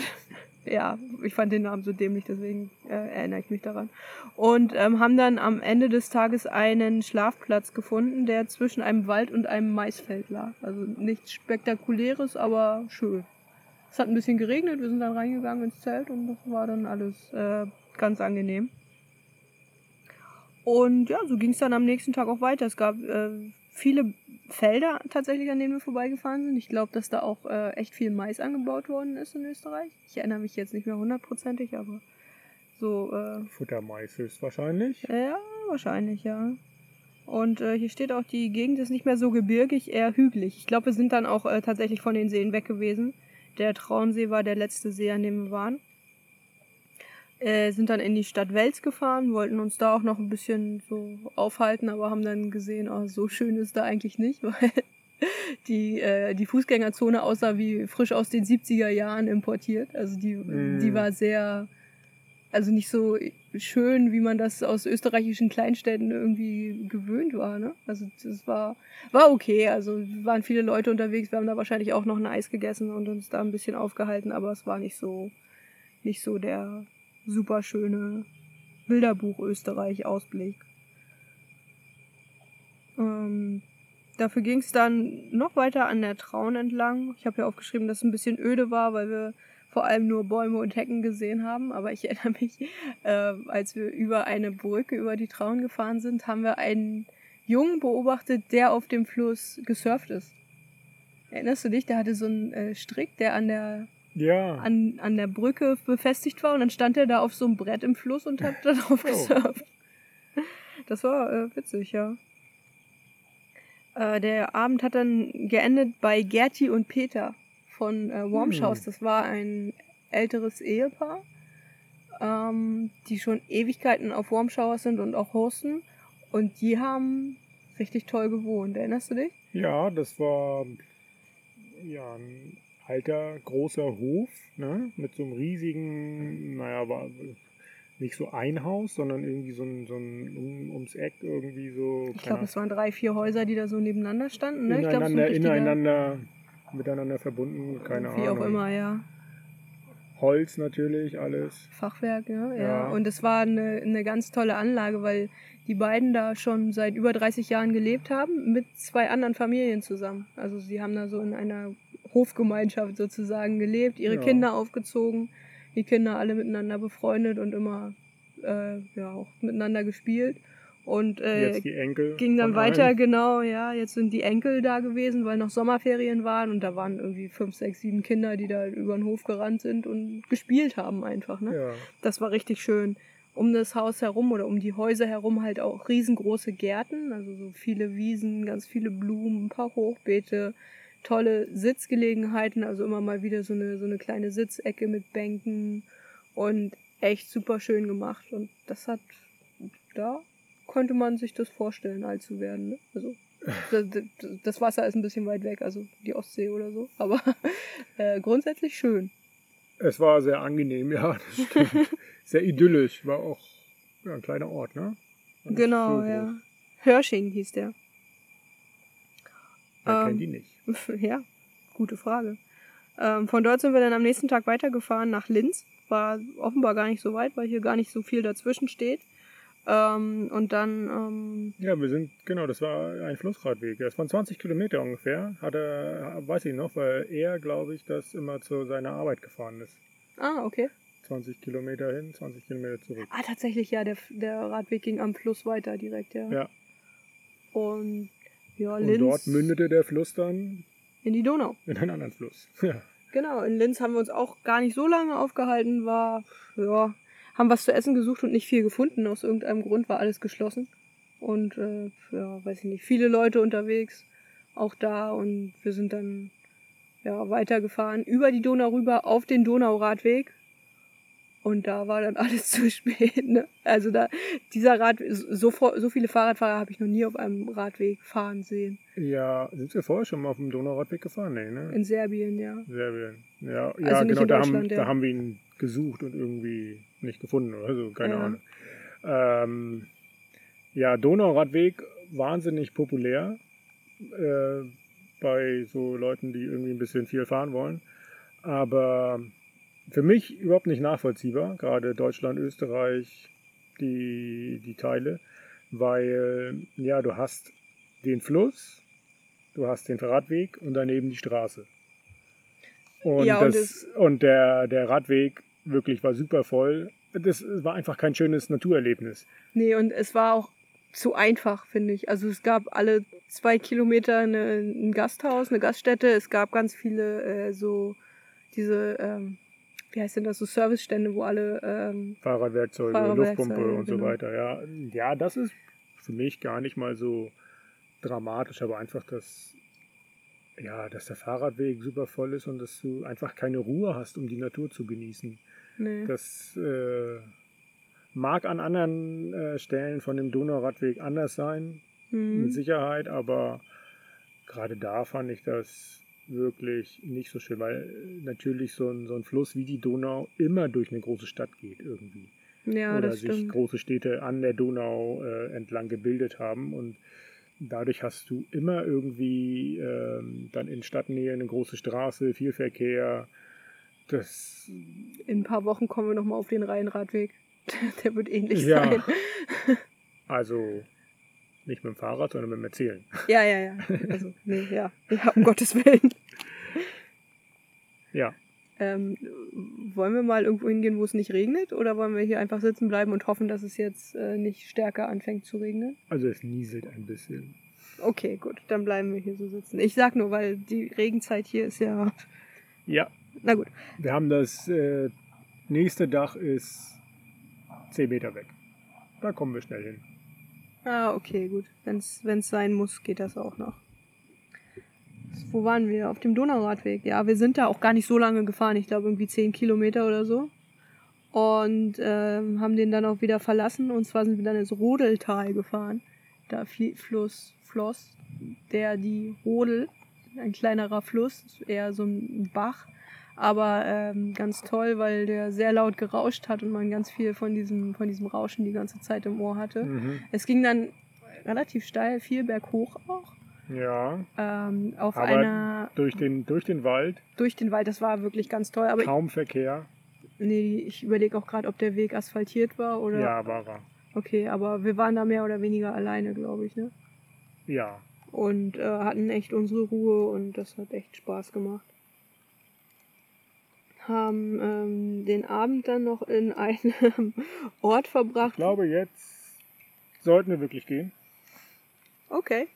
S2: ja, ich fand den Namen so dämlich, deswegen äh, erinnere ich mich daran. Und ähm, haben dann am Ende des Tages einen Schlafplatz gefunden, der zwischen einem Wald und einem Maisfeld lag. Also nichts Spektakuläres, aber schön. Es hat ein bisschen geregnet, wir sind dann reingegangen ins Zelt und das war dann alles äh, ganz angenehm. Und ja, so ging es dann am nächsten Tag auch weiter. Es gab äh, viele Felder tatsächlich, an denen wir vorbeigefahren sind. Ich glaube, dass da auch äh, echt viel Mais angebaut worden ist in Österreich. Ich erinnere mich jetzt nicht mehr hundertprozentig, aber so, äh,
S1: Futtermais höchstwahrscheinlich.
S2: ja, wahrscheinlich, ja. Und äh, hier steht auch, die Gegend ist nicht mehr so gebirgig, eher hügelig. Ich glaube, wir sind dann auch äh, tatsächlich von den Seen weg gewesen. Der Traunsee war der letzte See, an dem wir waren. Äh, sind dann in die Stadt Wels gefahren, wollten uns da auch noch ein bisschen so aufhalten, aber haben dann gesehen, oh, so schön ist da eigentlich nicht, weil die, äh, die Fußgängerzone aussah wie frisch aus den 70er Jahren importiert. Also die,
S1: Mm.
S2: die war sehr, also nicht so schön, wie man das aus österreichischen Kleinstädten irgendwie gewöhnt war. Ne? Also das war, war okay. Also waren viele Leute unterwegs. Wir haben da wahrscheinlich auch noch ein Eis gegessen und uns da ein bisschen aufgehalten, aber es war nicht so, nicht so der super schöne Bilderbuch Österreich Ausblick. Ähm, dafür ging es dann noch weiter an der Traun entlang. Ich habe ja aufgeschrieben, dass es ein bisschen öde war, weil wir vor allem nur Bäume und Hecken gesehen haben. Aber ich erinnere mich, äh, als wir über eine Brücke über die Traun gefahren sind, haben wir einen Jungen beobachtet, der auf dem Fluss gesurft ist. Erinnerst du dich? Der hatte so einen äh, Strick, der an der,
S1: Ja.
S2: an, an der Brücke befestigt war und dann stand er da auf so einem Brett im Fluss und hat darauf
S1: Oh.
S2: gesurft. Das war äh, witzig, ja. Äh, der Abend hat dann geendet bei Gerti und Peter von äh, Wormshaus.
S1: Hm.
S2: Das war ein älteres Ehepaar, ähm, die schon Ewigkeiten auf Wormschauer sind und auch hosten. Und die haben richtig toll gewohnt. Erinnerst du dich?
S1: Ja, das war ja ein alter, großer Hof, ne? Mit so einem riesigen, naja, war nicht so ein Haus, sondern irgendwie so ein, so ein um, ums Eck irgendwie so
S2: Ich glaube, es waren drei, vier Häuser, die da so nebeneinander standen. Ne? Ich glaub, so
S1: ineinander, ineinander, miteinander verbunden, keine
S2: Wie
S1: Ahnung.
S2: auch immer, ja.
S1: Holz natürlich, alles.
S2: Fachwerk, ja. ja.
S1: Ja.
S2: Und es war eine, eine ganz tolle Anlage, weil die beiden da schon seit über 30 Jahren gelebt haben, mit zwei anderen Familien zusammen. Also sie haben da so in einer Hofgemeinschaft sozusagen gelebt, ihre
S1: Ja.
S2: Kinder aufgezogen, die Kinder alle miteinander befreundet und immer äh, ja, auch miteinander gespielt. Und äh, ging dann weiter,
S1: allen.
S2: genau, ja, jetzt sind die Enkel da gewesen, weil noch Sommerferien waren und da waren irgendwie fünf, sechs, sieben Kinder, die da über den Hof gerannt sind und gespielt haben einfach, ne?
S1: Ja.
S2: Das war richtig schön. Um das Haus herum oder um die Häuser herum halt auch riesengroße Gärten, also so viele Wiesen, ganz viele Blumen, ein paar Hochbeete, tolle Sitzgelegenheiten, also immer mal wieder so eine, so eine kleine Sitzecke mit Bänken und echt super schön gemacht. Und das hat, da konnte man sich das vorstellen, alt zu werden. Ne? Also das, Wasser ist ein bisschen weit weg, also die Ostsee oder so, aber äh, grundsätzlich schön.
S1: Es war sehr angenehm, ja, das stimmt. sehr idyllisch. War auch ja, ein kleiner Ort, ne?
S2: Genau,
S1: so
S2: ja. Hörsching hieß der.
S1: Wer
S2: Ähm,
S1: kennt die nicht?
S2: ja, gute Frage. Ähm, von dort sind wir dann am nächsten Tag weitergefahren nach Linz. War offenbar gar nicht so weit, weil hier gar nicht so viel dazwischen steht. Ähm, und dann, ähm,
S1: Ja, wir sind, genau, das war ein Flussradweg. Das waren 20 Kilometer ungefähr. Hat er, weiß ich noch, weil er, glaube ich, das immer zu seiner Arbeit gefahren ist.
S2: ah, okay.
S1: 20 Kilometer hin, 20 Kilometer zurück.
S2: Ah, tatsächlich, ja, der, der Radweg ging am Fluss weiter direkt, ja.
S1: Ja.
S2: Und ja,
S1: Und
S2: Linz
S1: dort mündete der Fluss dann
S2: in die Donau.
S1: in einen anderen Fluss. Ja.
S2: Genau, in Linz haben wir uns auch gar nicht so lange aufgehalten, war, ja, haben was zu essen gesucht und nicht viel gefunden. Aus irgendeinem Grund war alles geschlossen. Und, äh, ja, weiß ich nicht, viele Leute unterwegs, auch da. Und wir sind dann, ja, weitergefahren, über die Donau rüber auf den Donauradweg. Und da war dann alles zu spät, ne? Also da, dieser Rad, so, so viele Fahrradfahrer habe ich noch nie auf einem Radweg fahren sehen.
S1: ja, sind wir vorher schon mal auf dem Donauradweg gefahren? Nee, ne?
S2: In Serbien, ja.
S1: Serbien. Ja,
S2: Also
S1: ja
S2: nicht
S1: genau,
S2: in
S1: da haben,
S2: ja.
S1: da haben wir ihn gesucht und irgendwie nicht gefunden oder so, keine
S2: Ja.
S1: Ahnung. Ähm, ja, Donauradweg, wahnsinnig populär äh, bei so Leuten, die irgendwie ein bisschen viel fahren wollen. Aber für mich überhaupt nicht nachvollziehbar, gerade Deutschland, Österreich, die, die Teile, weil ja, du hast den Fluss, du hast den Radweg und daneben die Straße. Und,
S2: Ja, und
S1: das, und der, der Radweg wirklich war super voll. Das war einfach kein schönes Naturerlebnis.
S2: Nee, und es war auch zu einfach, finde ich. Also es gab alle zwei Kilometer eine, ein Gasthaus, eine Gaststätte. Es gab ganz viele äh, so diese, ähm, wie heißt denn das, so Servicestände, wo alle, ähm,
S1: Fahrradwerkzeuge,
S2: Fahrradwerkzeuge,
S1: Luftpumpe und so
S2: genau.
S1: weiter. Ja. ja, das ist für mich gar nicht mal so dramatisch, aber einfach, dass, ja, dass der Fahrradweg super voll ist und dass du einfach keine Ruhe hast, um die Natur zu genießen.
S2: nee.
S1: Das äh, mag an anderen äh, Stellen von dem Donauradweg anders sein,
S2: Mhm.
S1: mit Sicherheit, aber gerade da fand ich das wirklich nicht so schön, weil natürlich so ein, so ein Fluss wie die Donau immer durch eine große Stadt geht irgendwie.
S2: Ja,
S1: Oder sich
S2: stimmt.
S1: große Städte an der Donau äh, entlang gebildet haben und dadurch hast du immer irgendwie ähm, dann in Stadtnähe eine große Straße, viel Verkehr. Das
S2: In ein paar Wochen kommen wir nochmal auf den Rheinradweg. Der wird ähnlich
S1: Ja.
S2: sein.
S1: also nicht mit dem Fahrrad, sondern mit dem Erzählen.
S2: Ja, ja, ja. Also, nee, ja. Ja, um Gottes Willen.
S1: Ja,
S2: Ähm, wollen wir mal irgendwo hingehen, wo es nicht regnet? Oder wollen wir hier einfach sitzen bleiben und hoffen, dass es jetzt äh, nicht stärker anfängt zu regnen?
S1: also es nieselt ein bisschen.
S2: Okay, gut, dann bleiben wir hier so sitzen. Ich sag nur, weil die Regenzeit hier ist ja.
S1: Ja,
S2: Na gut.
S1: wir haben das äh, nächste Dach ist 10 Meter weg. Da kommen wir schnell hin.
S2: Ah, okay, gut. Wenn es sein muss, geht das auch noch. Wo waren wir? Auf dem Donauradweg. Ja, wir sind da auch gar nicht so lange gefahren. Ich glaube irgendwie 10 Kilometer oder so. Und ähm, haben den dann auch wieder verlassen. Und zwar sind wir dann ins Rodeltal gefahren. Da Fluss, floss der die Rodel, ein kleinerer Fluss, eher so ein Bach. Aber ähm, ganz toll, weil der sehr laut gerauscht hat und man ganz viel von diesem, von diesem Rauschen die ganze Zeit im Ohr hatte.
S1: Mhm.
S2: Es ging dann relativ steil, viel berghoch auch.
S1: Ja,
S2: Ähm, auf
S1: Aber
S2: einer,
S1: durch den, durch den Wald,
S2: durch den Wald, das war wirklich ganz toll. Aber
S1: kaum Verkehr.
S2: nee, ich überlege auch gerade, ob der Weg asphaltiert war oder.
S1: Ja, war er.
S2: Okay, aber wir waren da mehr oder weniger alleine, glaube ich, ne?
S1: Ja,
S2: Und äh, hatten echt unsere Ruhe und das hat echt Spaß gemacht. Haben ähm, den Abend dann noch in einem Ort
S1: ich
S2: verbracht.
S1: glaube, jetzt sollten wir wirklich gehen.
S2: Okay.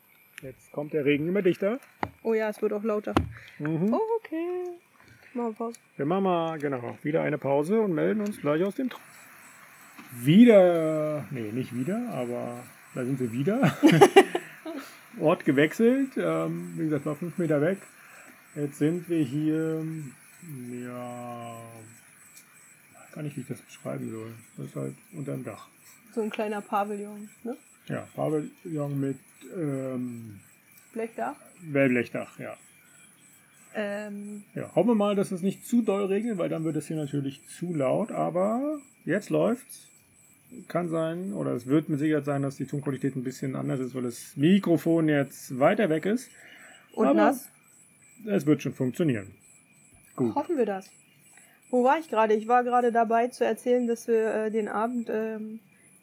S1: Jetzt kommt der Regen immer dichter.
S2: Oh ja, es wird auch lauter.
S1: Mhm.
S2: Okay. Machen wir Pause.
S1: Wir machen mal, genau, wieder eine Pause und melden uns gleich aus dem Traum. Wieder, nee, nicht wieder, aber da sind wir wieder. Ort gewechselt, ähm, wie gesagt, war fünf Meter weg. Jetzt sind wir hier, ja, weiß gar nicht, wie ich das beschreiben soll. Das ist halt unterm Dach.
S2: So ein kleiner Pavillon, ne?
S1: Ja, Pavillon mit ähm,
S2: Blechdach.
S1: Wellblechdach, ja.
S2: Ähm,
S1: Ja, hoffen wir mal, dass es nicht zu doll regnet, weil dann wird es hier natürlich zu laut. Aber jetzt läuft's. Kann sein, oder es wird mit Sicherheit sein, dass die Tonqualität ein bisschen anders ist, weil das Mikrofon jetzt weiter weg ist.
S2: und
S1: Aber-
S2: nass.
S1: Es wird schon funktionieren. Gut.
S2: Hoffen wir das. Wo war ich gerade? Ich war gerade dabei zu erzählen, dass wir äh, den Abend ähm,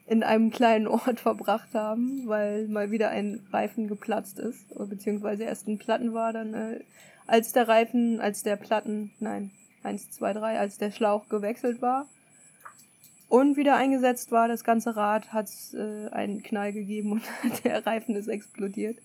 S2: in einem kleinen Ort verbracht haben, weil mal wieder ein Reifen geplatzt ist, beziehungsweise erst ein Platten war, dann äh, als der Reifen, als der Platten, nein, eins, zwei, drei, als der Schlauch gewechselt war und wieder eingesetzt war, das ganze Rad hat äh, einen Knall gegeben und der Reifen ist explodiert.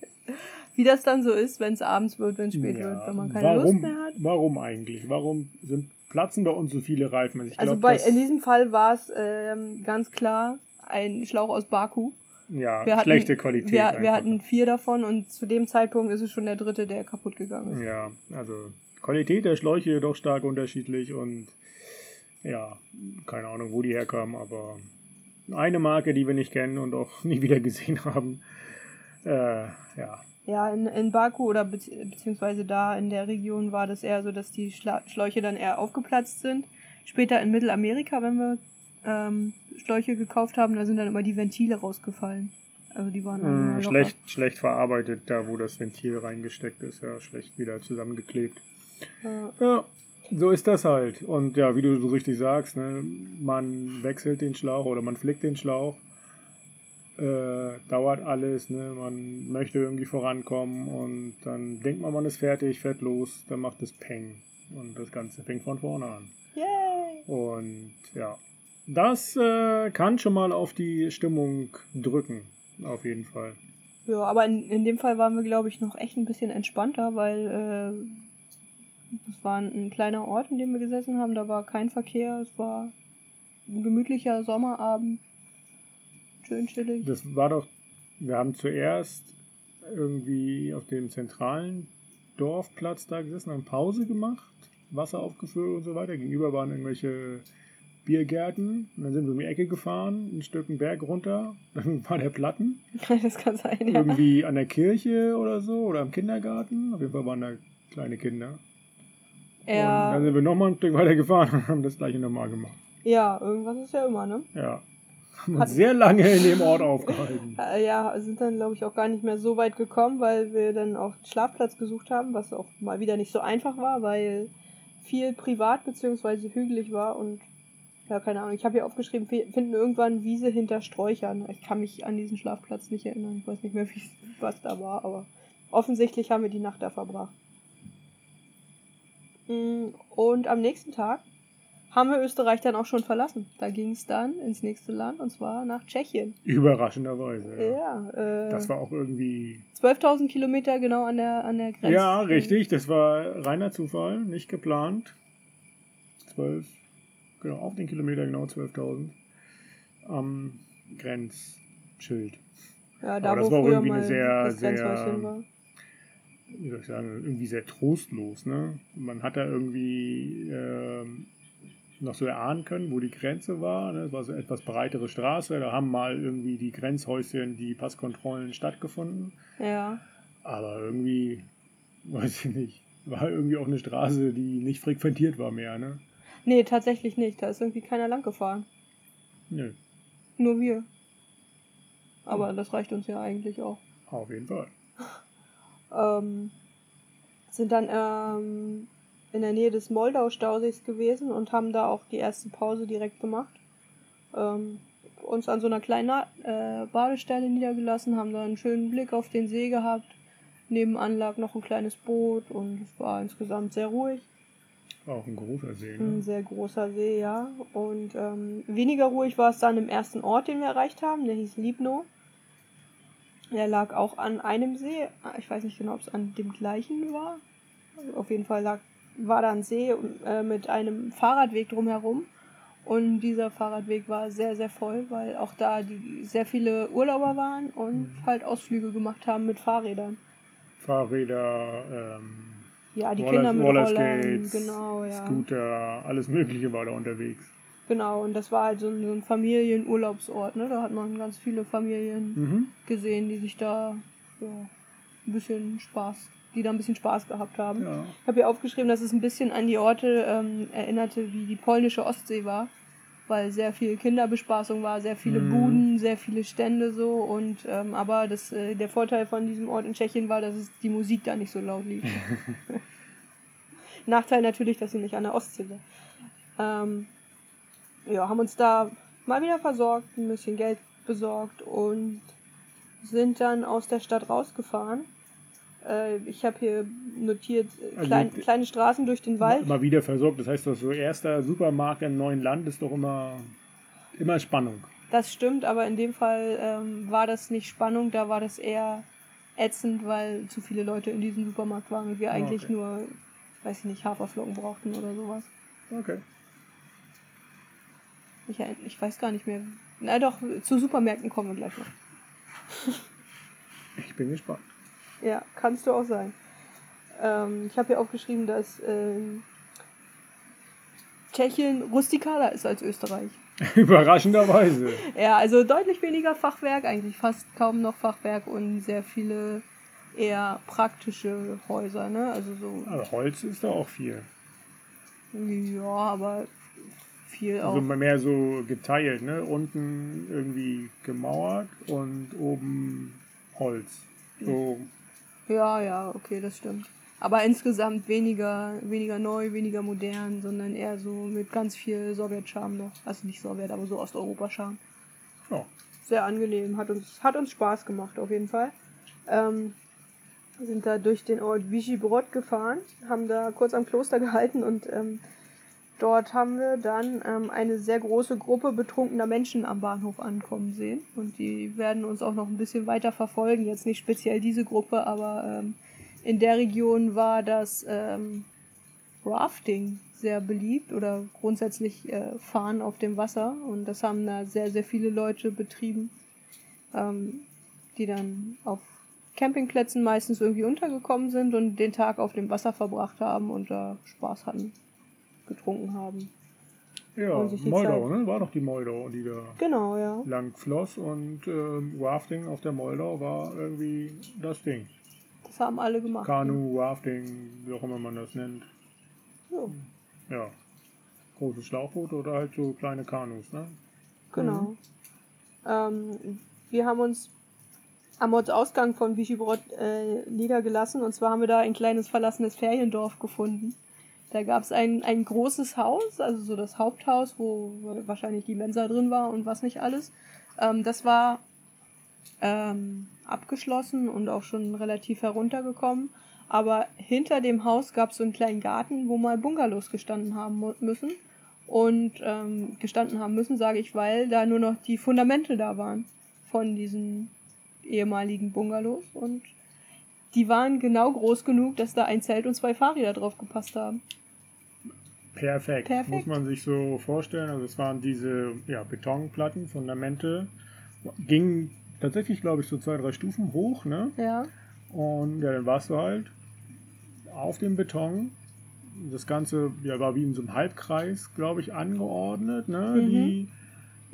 S2: Wie das dann so ist, wenn es abends wird, wenn es spät
S1: Ja,
S2: wird, wenn man keine
S1: warum,
S2: Lust mehr hat.
S1: Warum eigentlich? Warum sind, platzen bei uns so viele Reifen? Also, ich
S2: Also
S1: glaub,
S2: bei, in diesem Fall war es ähm, ganz klar ein Schlauch aus Baku.
S1: ja,
S2: Wir hatten,
S1: schlechte Qualität.
S2: Wir,
S1: einfach.
S2: wir hatten vier davon und zu dem Zeitpunkt ist es schon der dritte, der kaputt gegangen ist.
S1: Ja, also Qualität der Schläuche doch stark unterschiedlich und ja, keine Ahnung, wo die herkamen, aber eine Marke, die wir nicht kennen und auch nie wieder gesehen haben. Äh, ja,
S2: Ja, in, in Baku oder bezieh- beziehungsweise da in der Region war das eher so, dass die Schla Schläuche dann eher aufgeplatzt sind. Später in Mittelamerika, wenn wir ähm, Schläuche gekauft haben, da sind dann immer die Ventile rausgefallen. Also die waren locker.
S1: schlecht, schlecht verarbeitet, da wo das Ventil reingesteckt ist, ja, schlecht wieder zusammengeklebt.
S2: Ja.
S1: Ja, so ist das halt. Und ja, wie du so richtig sagst, ne, man wechselt den Schlauch oder man flickt den Schlauch. Äh, dauert alles, ne? man möchte irgendwie vorankommen und dann denkt man, man ist fertig, fährt los, dann macht es Peng und das Ganze fängt von vorne an.
S2: Yay!
S1: Und ja, das äh, kann schon mal auf die Stimmung drücken, auf jeden Fall.
S2: Ja, aber in, in dem Fall waren wir, glaube ich, noch echt ein bisschen entspannter, weil äh, es war ein, ein kleiner Ort, in dem wir gesessen haben. Da war kein Verkehr. Es war ein gemütlicher Sommerabend. Schön chillig.
S1: Das war doch, wir haben zuerst irgendwie auf dem zentralen Dorfplatz da gesessen, haben Pause gemacht, Wasser aufgefüllt und so weiter. Gegenüber waren irgendwelche Biergärten. Und dann sind wir um die Ecke gefahren, ein Stück einen Berg runter. Dann war der Platten.
S2: Das kann sein, ja.
S1: Irgendwie an der Kirche oder so oder am Kindergarten. Auf jeden Fall waren da kleine Kinder.
S2: Ja,
S1: dann sind wir nochmal ein Stück weiter gefahren und haben das gleiche nochmal gemacht.
S2: ja, irgendwas ist ja immer, ne?
S1: Ja. Haben uns sehr lange in dem Ort aufgehalten.
S2: Ja, sind dann, glaube ich, auch gar nicht mehr so weit gekommen, weil wir dann auch einen Schlafplatz gesucht haben, was auch mal wieder nicht so einfach war, weil viel privat bzw. hügelig war und ja, keine Ahnung. Ich habe hier aufgeschrieben, wir finden irgendwann Wiese hinter Sträuchern. Ich kann mich an diesen Schlafplatz nicht erinnern. Ich weiß nicht mehr, wie, was da war, aber offensichtlich haben wir die Nacht da verbracht. Und am nächsten Tag haben wir Österreich dann auch schon verlassen. Da ging es dann ins nächste Land und zwar nach Tschechien.
S1: Überraschenderweise. Ja.
S2: Ja, äh,
S1: Das war auch irgendwie.
S2: 12.000 Kilometer genau an der, an der Grenze.
S1: Ja, richtig. Das war reiner Zufall, nicht geplant. 12, genau, auf den Kilometer genau 12.000. Am Grenzschild.
S2: Ja, da
S1: Aber das
S2: wo
S1: war auch
S2: früher
S1: irgendwie eine sehr, sehr-
S2: war.
S1: Wie soll ich sagen, irgendwie sehr trostlos. Ne? Man hat da irgendwie ähm, noch so erahnen können, wo die Grenze war. Ne? Es war so eine etwas breitere Straße. Da haben mal irgendwie die Grenzhäuschen, die Passkontrollen stattgefunden.
S2: Ja.
S1: Aber irgendwie, weiß ich nicht, war irgendwie auch eine Straße, die nicht frequentiert war mehr. Ne?
S2: Nee, tatsächlich nicht. Da ist irgendwie keiner lang gefahren.
S1: Nö,
S2: Nur wir. Aber das reicht uns ja eigentlich auch.
S1: auf jeden Fall.
S2: Ähm, sind dann ähm, in der Nähe des Moldau-Stausees gewesen und haben da auch die erste Pause direkt gemacht. Ähm, uns an so einer kleinen äh, Badestelle niedergelassen, haben da einen schönen Blick auf den See gehabt. Nebenan lag noch ein kleines Boot und es war insgesamt sehr ruhig.
S1: War auch ein großer See.
S2: Ein
S1: Ne?
S2: sehr großer See, ja. Und ähm, weniger ruhig war es dann im ersten Ort, den wir erreicht haben. Der hieß Libno. Der lag auch an einem See. Ich weiß nicht genau, ob es an dem gleichen war. Auf jeden Fall lag, war da ein See äh, mit einem Fahrradweg drumherum. Und dieser Fahrradweg war sehr, sehr voll, weil auch da die sehr viele Urlauber waren und
S1: Mhm.
S2: halt Ausflüge gemacht haben mit Fahrrädern.
S1: Fahrräder, ähm,
S2: Ja, die
S1: Roller-
S2: Kinder mit Rollern,
S1: Rollerskates,
S2: genau, ja.
S1: Scooter, alles Mögliche war da unterwegs.
S2: Genau, und das war halt so ein, so ein Familienurlaubsort, ne? Da hat man ganz viele Familien
S1: Mhm.
S2: gesehen, die sich da ja, ein bisschen Spaß, die da ein bisschen Spaß gehabt haben.
S1: Ja.
S2: Ich habe hier aufgeschrieben, dass es ein bisschen an die Orte ähm, erinnerte, wie die polnische Ostsee war, weil sehr viel Kinderbespaßung war, sehr viele
S1: Mhm.
S2: Buden, sehr viele Stände so und ähm, aber das, äh, der Vorteil von diesem Ort in Tschechien war, dass es die Musik da nicht so laut lief. Nachteil natürlich, dass sie nicht an der Ostsee war. Ähm, ja, haben uns da mal wieder versorgt, ein bisschen Geld besorgt und sind dann aus der Stadt rausgefahren. Äh, ich habe hier notiert äh,
S1: Also
S2: klein,
S1: die-
S2: kleine Straßen durch den Wald.
S1: Immer wieder versorgt. Das heißt, doch so erster Supermarkt im neuen Land ist doch immer, immer Spannung.
S2: Das stimmt, aber in dem Fall ähm, war das nicht Spannung, da war das eher ätzend, weil zu viele Leute in diesem Supermarkt waren und wir eigentlich
S1: okay.
S2: nur, weiß ich nicht, Haferflocken brauchten oder sowas.
S1: Okay.
S2: Ich, erinn- ich weiß gar nicht mehr. Na doch, zu Supermärkten kommen wir gleich noch.
S1: Ich bin gespannt.
S2: Ja, kannst du auch sein. Ähm, ich habe hier aufgeschrieben, dass ähm, Tschechien rustikaler ist als Österreich.
S1: Überraschenderweise.
S2: Ja, also deutlich weniger Fachwerk, eigentlich fast kaum noch Fachwerk und sehr viele eher praktische Häuser, ne? Also so,
S1: Aber Holz ist da auch viel.
S2: ja, aber viel auch.
S1: Also mehr so geteilt, ne? Unten irgendwie gemauert und oben Holz. So,
S2: Ja, ja, okay, das stimmt. Aber insgesamt weniger, weniger neu, weniger modern, sondern eher so mit ganz viel Sowjetscham noch. Also nicht Sowjet, aber so Osteuropa-Charme.
S1: ja.
S2: Sehr angenehm, hat uns, hat uns Spaß gemacht auf jeden Fall. Ähm, sind da durch den Ort Vichybrod gefahren, haben da kurz am Kloster gehalten und ähm, dort haben wir dann ähm, eine sehr große Gruppe betrunkener Menschen am Bahnhof ankommen sehen. Und die werden uns auch noch ein bisschen weiter verfolgen. Jetzt nicht speziell diese Gruppe, aber ähm, in der Region war das ähm, Rafting sehr beliebt oder grundsätzlich äh, Fahren auf dem Wasser. Und das haben da sehr, sehr viele Leute betrieben, ähm, die dann auf Campingplätzen meistens irgendwie untergekommen sind und den Tag auf dem Wasser verbracht haben und da Spaß hatten, getrunken haben.
S1: Ja, Moldau,
S2: Zeit-
S1: ne? War doch die Moldau, die da
S2: Genau, ja.
S1: lang floss und ähm, Rafting auf der Moldau war irgendwie das Ding.
S2: Das haben alle gemacht.
S1: Kanu, Rafting, wie auch immer man das nennt.
S2: So,
S1: Ja. Große Schlauchboote oder halt so kleine Kanus, ne?
S2: genau. Ähm, wir haben uns am Ortsausgang von Vichybrod äh, niedergelassen und zwar haben wir da ein kleines verlassenes Feriendorf gefunden. Da gab es ein, ein großes Haus, also so das Haupthaus, wo wahrscheinlich die Mensa drin war und was nicht alles. Ähm, das war ähm, abgeschlossen und auch schon relativ heruntergekommen. Aber hinter dem Haus gab es so einen kleinen Garten, wo mal Bungalows gestanden haben müssen. Und ähm, gestanden haben müssen, sage ich, weil da nur noch die Fundamente da waren von diesen ehemaligen Bungalows. Und die waren genau groß genug, dass da ein Zelt und zwei Fahrräder drauf gepasst haben.
S1: Perfekt.
S2: Perfekt.
S1: Muss man sich so vorstellen. Also es waren diese ja, Betonplatten, Fundamente. Gingen tatsächlich, glaube ich, so zwei, drei Stufen hoch, ne?
S2: Ja,
S1: Und ja, dann warst du halt auf dem Beton. Das Ganze ja, war wie in so einem Halbkreis, glaube ich, angeordnet. Ne?
S2: Mhm.
S1: Die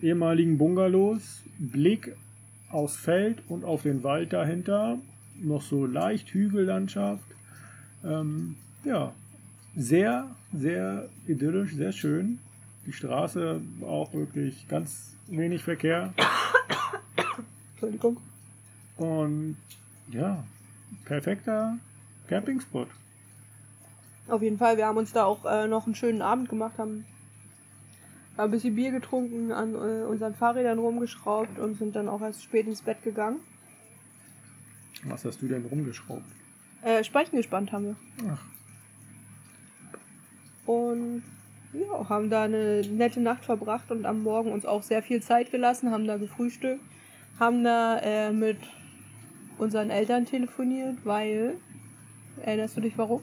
S1: ehemaligen Bungalows, Blick aufs Feld und auf den Wald dahinter. Noch so leicht Hügellandschaft. Ähm, ja, sehr, sehr idyllisch, sehr schön. Die Straße auch wirklich ganz wenig Verkehr.
S2: Entschuldigung.
S1: Und ja, perfekter Campingspot.
S2: Auf jeden Fall, wir haben uns da auch äh, noch einen schönen Abend gemacht, haben haben ein bisschen Bier getrunken, an äh, unseren Fahrrädern rumgeschraubt und sind dann auch erst spät ins Bett gegangen.
S1: Was hast du denn rumgeschraubt?
S2: Äh, Speichen gespannt haben wir.
S1: Ach,
S2: Und ja, haben da eine nette Nacht verbracht und am Morgen uns auch sehr viel Zeit gelassen, haben da gefrühstückt, haben da äh, mit unseren Eltern telefoniert, weil, erinnerst du dich warum?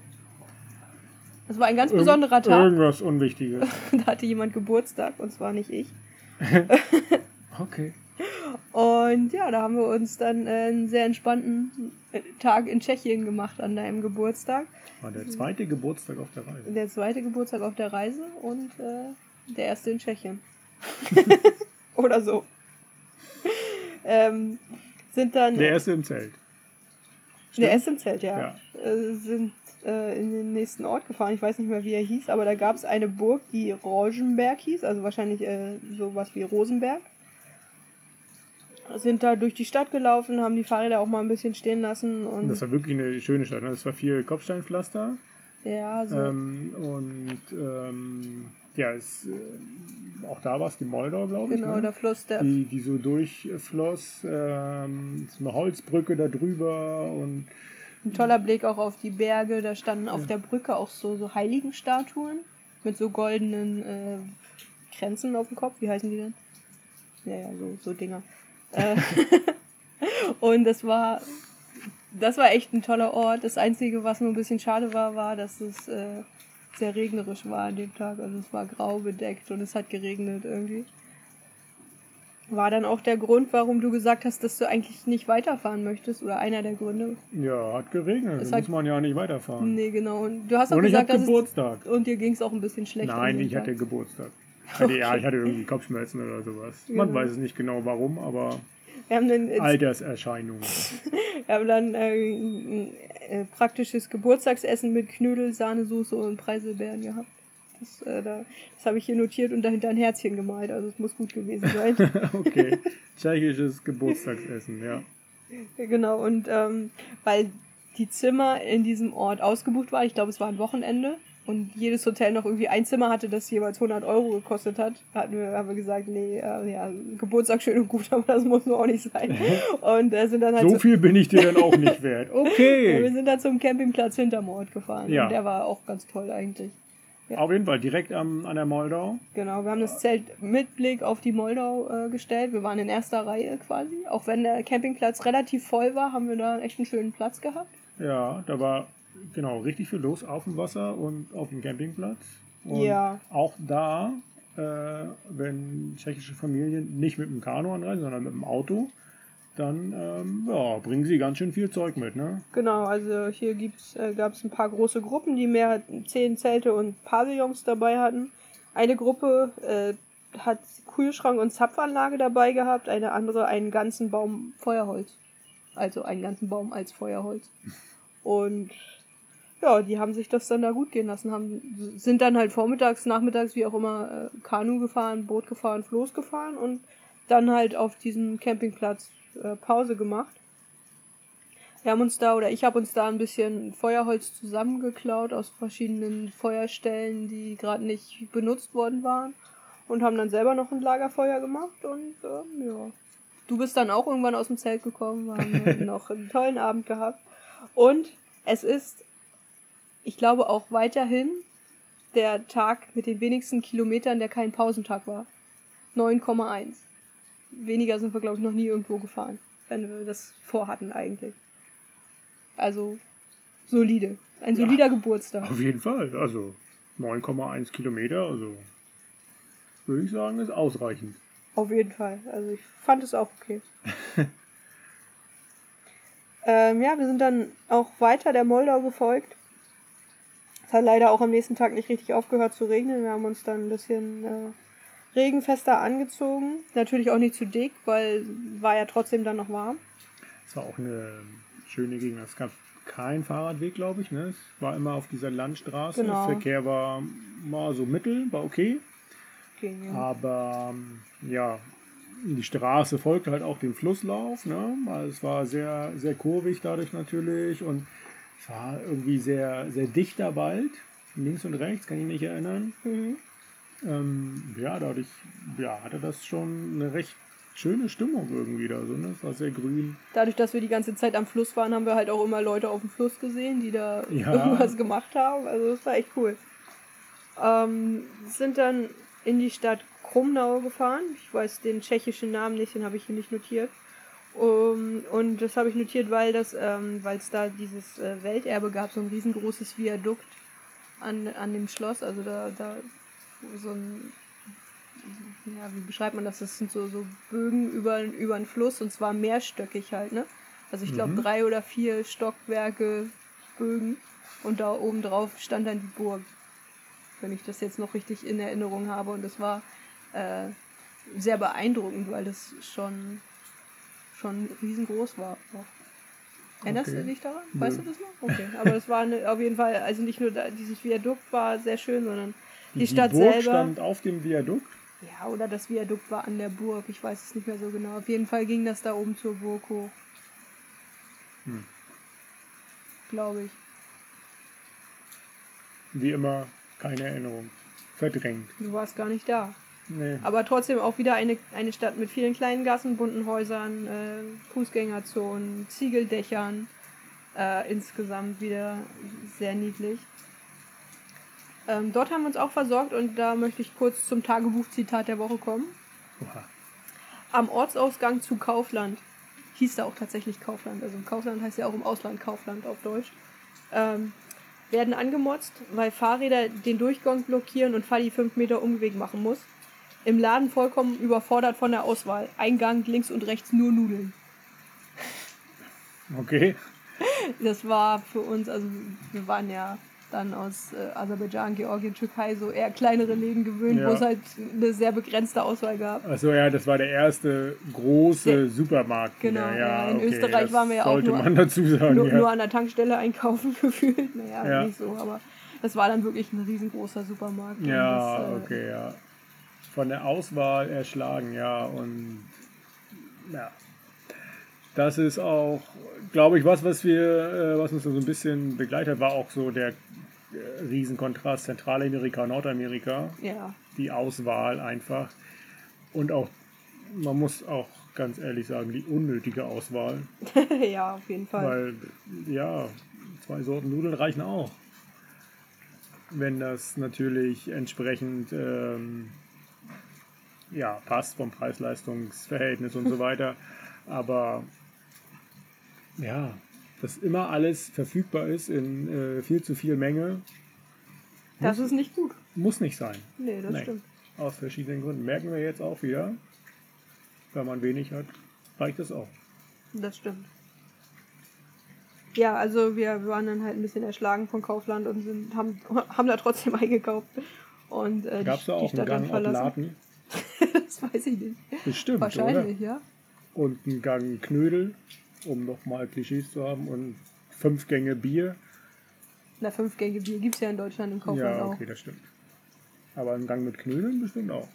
S2: Das war ein ganz
S1: Irgend-
S2: besonderer Tag.
S1: Irgendwas Unwichtiges.
S2: Da hatte jemand Geburtstag und zwar nicht ich.
S1: Okay.
S2: Und ja, da haben wir uns dann äh, einen sehr entspannten äh, Tag in Tschechien gemacht an deinem Geburtstag.
S1: War der zweite Geburtstag auf der Reise.
S2: Der zweite Geburtstag auf der Reise und äh, der erste in Tschechien. Oder so. ähm, sind dann.
S1: Der erste im Zelt.
S2: der erste im Zelt, ja.
S1: Ja.
S2: Äh, sind äh, in den nächsten Ort gefahren. Ich weiß nicht mehr, wie er hieß, aber da gab es eine Burg, die Rosenberg hieß, also wahrscheinlich äh, sowas wie Rosenberg. Sind da durch die Stadt gelaufen, haben die Fahrräder auch mal ein bisschen stehen lassen
S1: Und das war wirklich eine schöne Stadt. Ne? Das war viel Kopfsteinpflaster.
S2: ja, so.
S1: Ähm, und ähm, ja, es, äh, auch da war es die Moldau, glaube ich.
S2: genau,
S1: ne?
S2: der Fluss, der
S1: die, die so durchfloss. Ähm, so eine Holzbrücke da drüber und
S2: Ein toller Blick auch auf die Berge. Da standen auf der Brücke auch so, so Heiligenstatuen mit so goldenen äh, Kränzen auf dem Kopf. Wie heißen die denn? Ja, ja, so, so Dinger. Äh, und das war, das war echt ein toller Ort. Das Einzige, was nur ein bisschen schade war, war, dass es äh, sehr regnerisch war an dem Tag. Also es war grau bedeckt und es hat geregnet irgendwie. War dann auch der Grund, warum du gesagt hast, dass du eigentlich nicht weiterfahren möchtest? Oder einer der Gründe?
S1: ja, hat geregnet.
S2: Es
S1: Da
S2: hat-
S1: muss man ja nicht weiterfahren.
S2: Nee, genau. Und du hast auch
S1: und ich
S2: gesagt,
S1: hatte
S2: dass
S1: Geburtstag.
S2: es, und dir ging es auch ein bisschen schlecht.
S1: Nein, ich hatte
S2: Tag.
S1: Geburtstag. Ich hatte, Ja, ich hatte irgendwie Kopfschmerzen oder sowas. Man weiß es nicht genau warum, aber
S2: Wir haben dann,
S1: Alterserscheinungen.
S2: wir haben dann äh, ein äh, praktisches Geburtstagsessen mit Knödel, Sahnesoße und Preiselbeeren gehabt. Das, äh, da, das habe ich hier notiert und dahinter ein Herzchen gemalt. Also es muss gut gewesen sein.
S1: Okay, tschechisches Geburtstagsessen, ja.
S2: genau. Und ähm, weil die Zimmer in diesem Ort ausgebucht waren, ich glaube es war ein Wochenende, und jedes Hotel noch irgendwie ein Zimmer hatte, das jeweils 100 Euro gekostet hat, hatten wir, haben wir gesagt, nee, äh, ja, Geburtstag schön und gut, aber das muss nur auch nicht sein. Und äh, sind dann halt
S1: So
S2: so,
S1: viel bin ich dir dann auch nicht wert.
S2: ja, wir
S1: Okay.
S2: sind dann zum Campingplatz hinterm Ort gefahren.
S1: Ja.
S2: Und der war auch ganz toll eigentlich.
S1: Auf jeden Fall direkt am, an der Moldau.
S2: Genau, wir haben das Zelt mit Blick auf die Moldau äh, gestellt. Wir waren in erster Reihe quasi. Auch wenn der Campingplatz relativ voll war, haben wir da echt einen schönen Platz gehabt.
S1: Ja, da war genau richtig viel los auf dem Wasser und auf dem Campingplatz. Und
S2: Ja.
S1: auch da, äh, wenn tschechische Familien nicht mit dem Kanu anreisen, sondern mit dem Auto, dann ähm, ja, bringen sie ganz schön viel Zeug mit. Ne?
S2: Genau, also hier gibt's, äh, gab es ein paar große Gruppen, die mehr zehn Zelte und Pavillons dabei hatten. eine Gruppe äh, hat Kühlschrank und Zapfanlage dabei gehabt, eine andere einen ganzen Baum Feuerholz. Also einen ganzen Baum als Feuerholz. Und ja, die haben sich das dann da gut gehen lassen, haben, sind dann halt vormittags, nachmittags, wie auch immer, äh, Kanu gefahren, Boot gefahren, Floß gefahren und dann halt auf diesem Campingplatz äh, Pause gemacht. Wir haben uns da, oder ich habe uns da ein bisschen Feuerholz zusammengeklaut aus verschiedenen Feuerstellen, die gerade nicht benutzt worden waren. Und haben dann selber noch ein Lagerfeuer gemacht und äh, ja. Du bist dann auch irgendwann aus dem Zelt gekommen, wir haben noch einen tollen Abend gehabt. Und es ist, ich glaube auch weiterhin, der Tag mit den wenigsten Kilometern, der kein Pausentag war. 9,1. Weniger sind wir, glaube ich, noch nie irgendwo gefahren, wenn wir das vorhatten eigentlich. Also solide. Ein solider ja, Geburtstag.
S1: Auf jeden Fall. Also 9,1 Kilometer, also würde ich sagen, ist ausreichend.
S2: Auf jeden Fall. Also ich fand es auch okay. ähm, ja, wir sind dann auch weiter der Moldau gefolgt. Es hat leider auch am nächsten Tag nicht richtig aufgehört zu regnen. Wir haben uns dann ein bisschen äh, regenfester angezogen. Natürlich auch nicht zu dick, weil war ja trotzdem dann noch warm.
S1: Es war auch eine schöne Gegend. Es gab keinen Fahrradweg, glaube ich. Ne? Es war immer auf dieser Landstraße. Genau. Der Verkehr war mal so mittel, war okay. ja. Aber ja, die Straße folgte halt auch dem Flusslauf. Ne? Also es war sehr, sehr kurvig dadurch natürlich und war irgendwie sehr, sehr dichter Wald. Links und rechts, kann ich mich nicht erinnern. Mhm. Ähm, ja, dadurch ja, hatte das schon eine recht schöne Stimmung irgendwie da. So, ne? Es war sehr grün.
S2: Dadurch, dass wir die ganze Zeit am Fluss waren, haben wir halt auch immer Leute auf dem Fluss gesehen, die da ja. irgendwas gemacht haben. Also das war echt cool. Ähm, sind dann in die Stadt Krumnau gefahren. Ich weiß den tschechischen Namen nicht, den habe ich hier nicht notiert. Um, und das habe ich notiert, weil das, ähm, weil es da dieses äh, Welterbe gab, so ein riesengroßes Viadukt an, an dem Schloss. Also da, da so ein ja, wie beschreibt man das? Das sind so, so Bögen über, über einen Fluss und zwar mehrstöckig halt, ne? Also ich glaube mhm. drei oder vier Stockwerke Bögen und da oben drauf stand dann die Burg. Wenn ich das jetzt noch richtig in Erinnerung habe. Und das war äh, sehr beeindruckend, weil das schon, schon riesengroß war. Erinnerst okay. du dich daran? Weißt Nö. du das noch? Okay. Aber das war eine, auf jeden Fall, also nicht nur da, dieses Viadukt war sehr schön, sondern die, die Stadt
S1: Burg
S2: selber.
S1: stand auf dem Viadukt?
S2: Ja, oder das Viadukt war an der Burg. Ich weiß es nicht mehr so genau. Auf jeden Fall ging das da oben zur Burg hoch. Hm. Glaube ich.
S1: Wie immer, keine Erinnerung. Verdrängt.
S2: Du warst gar nicht da. Nee. Aber trotzdem auch wieder eine, eine Stadt mit vielen kleinen Gassen, bunten Häusern, äh, Fußgängerzonen, Ziegeldächern. Äh, insgesamt wieder sehr niedlich. Ähm, dort haben wir uns auch versorgt und da möchte ich kurz zum Tagebuchzitat der Woche kommen. Oha. Am Ortsausgang zu Kaufland, hieß da auch tatsächlich Kaufland, also Kaufland heißt ja auch im Ausland Kaufland auf Deutsch, ähm, werden angemotzt, weil Fahrräder den Durchgang blockieren und Fadi fünf Meter Umweg machen muss. Im Laden vollkommen überfordert von der Auswahl. Eingang links und rechts nur Nudeln.
S1: Okay.
S2: Das war für uns, also wir waren ja dann aus äh, Aserbaidschan, Georgien, Türkei so eher kleinere Läden gewöhnt, ja. wo es halt eine sehr begrenzte Auswahl gab.
S1: Achso, ja, das war der erste große der, Supermarkt.
S2: Genau,
S1: ja,
S2: ja, in okay, Österreich waren wir ja auch nur,
S1: sagen,
S2: nur, nur, an der Tankstelle einkaufen gefühlt. Naja, nicht so, aber das war dann wirklich ein riesengroßer Supermarkt.
S1: Ja, das, äh, okay, ja. Von der Auswahl erschlagen, ja, und ja, das ist auch, glaube ich, was, was wir, äh, was uns so ein bisschen begleitet, war auch so der äh, Riesenkontrast Zentralamerika, Nordamerika.
S2: Ja.
S1: Die Auswahl einfach. Und auch, man muss auch ganz ehrlich sagen, die unnötige Auswahl.
S2: ja, auf jeden Fall.
S1: Weil, ja, zwei Sorten Nudeln reichen auch. Wenn das natürlich entsprechend ähm, ja, passt vom Preis-Leistungs-Verhältnis und so weiter. Aber ja, dass immer alles verfügbar ist in äh, viel zu viel Menge.
S2: Das muss, ist nicht gut.
S1: Muss nicht sein.
S2: Nee, das nee. stimmt.
S1: Aus verschiedenen Gründen. Merken wir jetzt auch wieder. Wenn man wenig hat, reicht das auch.
S2: Das stimmt. Ja, also wir waren dann halt ein bisschen erschlagen von Kaufland und sind, haben, haben da trotzdem eingekauft. Und äh,
S1: Gab es da
S2: die
S1: auch einen
S2: Stadt dann
S1: Gang
S2: verlassen.
S1: Laten?
S2: Das weiß ich nicht.
S1: Bestimmt,
S2: Wahrscheinlich,
S1: oder?
S2: ja.
S1: Und einen Gang Knödel, um nochmal Klischees zu haben. Und fünf Gänge Bier.
S2: Na, fünf Gänge Bier gibt es ja in Deutschland im Kaufland
S1: ja,
S2: auch.
S1: okay, das stimmt. Aber einen Gang mit Knödeln bestimmt auch.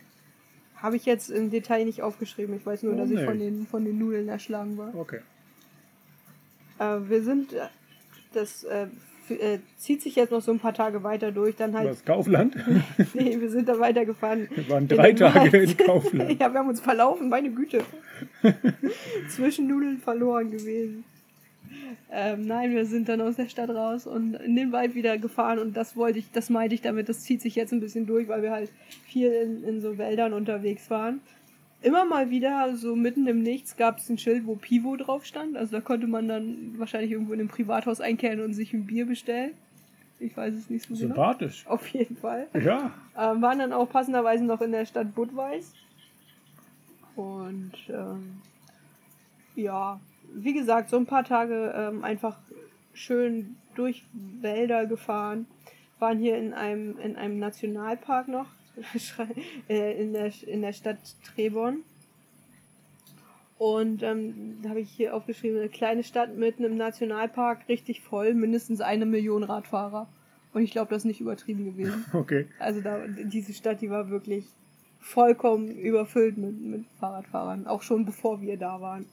S2: Habe ich jetzt im Detail nicht aufgeschrieben. Ich weiß nur,
S1: Oh,
S2: dass ich
S1: nee.
S2: von den, von den Nudeln erschlagen war.
S1: Okay.
S2: Äh, wir sind, äh, das äh, äh, zieht sich jetzt noch so ein paar Tage weiter durch. Dann halt,
S1: Das Kaufland.
S2: nee, wir sind da weitergefahren.
S1: Wir waren
S2: In
S1: drei
S2: den
S1: Tage in Kaufland.
S2: ja, wir haben uns verlaufen, meine Güte. Zwischen Nudeln verloren gewesen. Ähm, nein, wir sind dann aus der Stadt raus und in den Wald wieder gefahren und das wollte ich, das meinte ich damit, das zieht sich jetzt ein bisschen durch, weil wir halt viel in, in so Wäldern unterwegs waren. Immer mal wieder, so mitten im Nichts, gab es ein Schild, wo Pivo drauf stand. Also da konnte man dann wahrscheinlich irgendwo in einem Privathaus einkehren und sich ein Bier bestellen. Ich weiß es nicht so genau.
S1: Sympathisch.
S2: Auf jeden Fall.
S1: Ja.
S2: Ähm, waren dann auch passenderweise noch in der Stadt Budweis. Und ähm, ja, wie gesagt, so ein paar Tage ähm, einfach schön durch Wälder gefahren. Waren hier in einem, in einem Nationalpark noch, in, der, in der Stadt Trebon. Und ähm, da habe ich hier aufgeschrieben, eine kleine Stadt mitten im Nationalpark, richtig voll, mindestens eine Million Radfahrer. Und ich glaube, das ist nicht übertrieben gewesen.
S1: Okay.
S2: Also da, diese Stadt, die war wirklich vollkommen überfüllt mit, mit Fahrradfahrern, auch schon bevor wir da waren.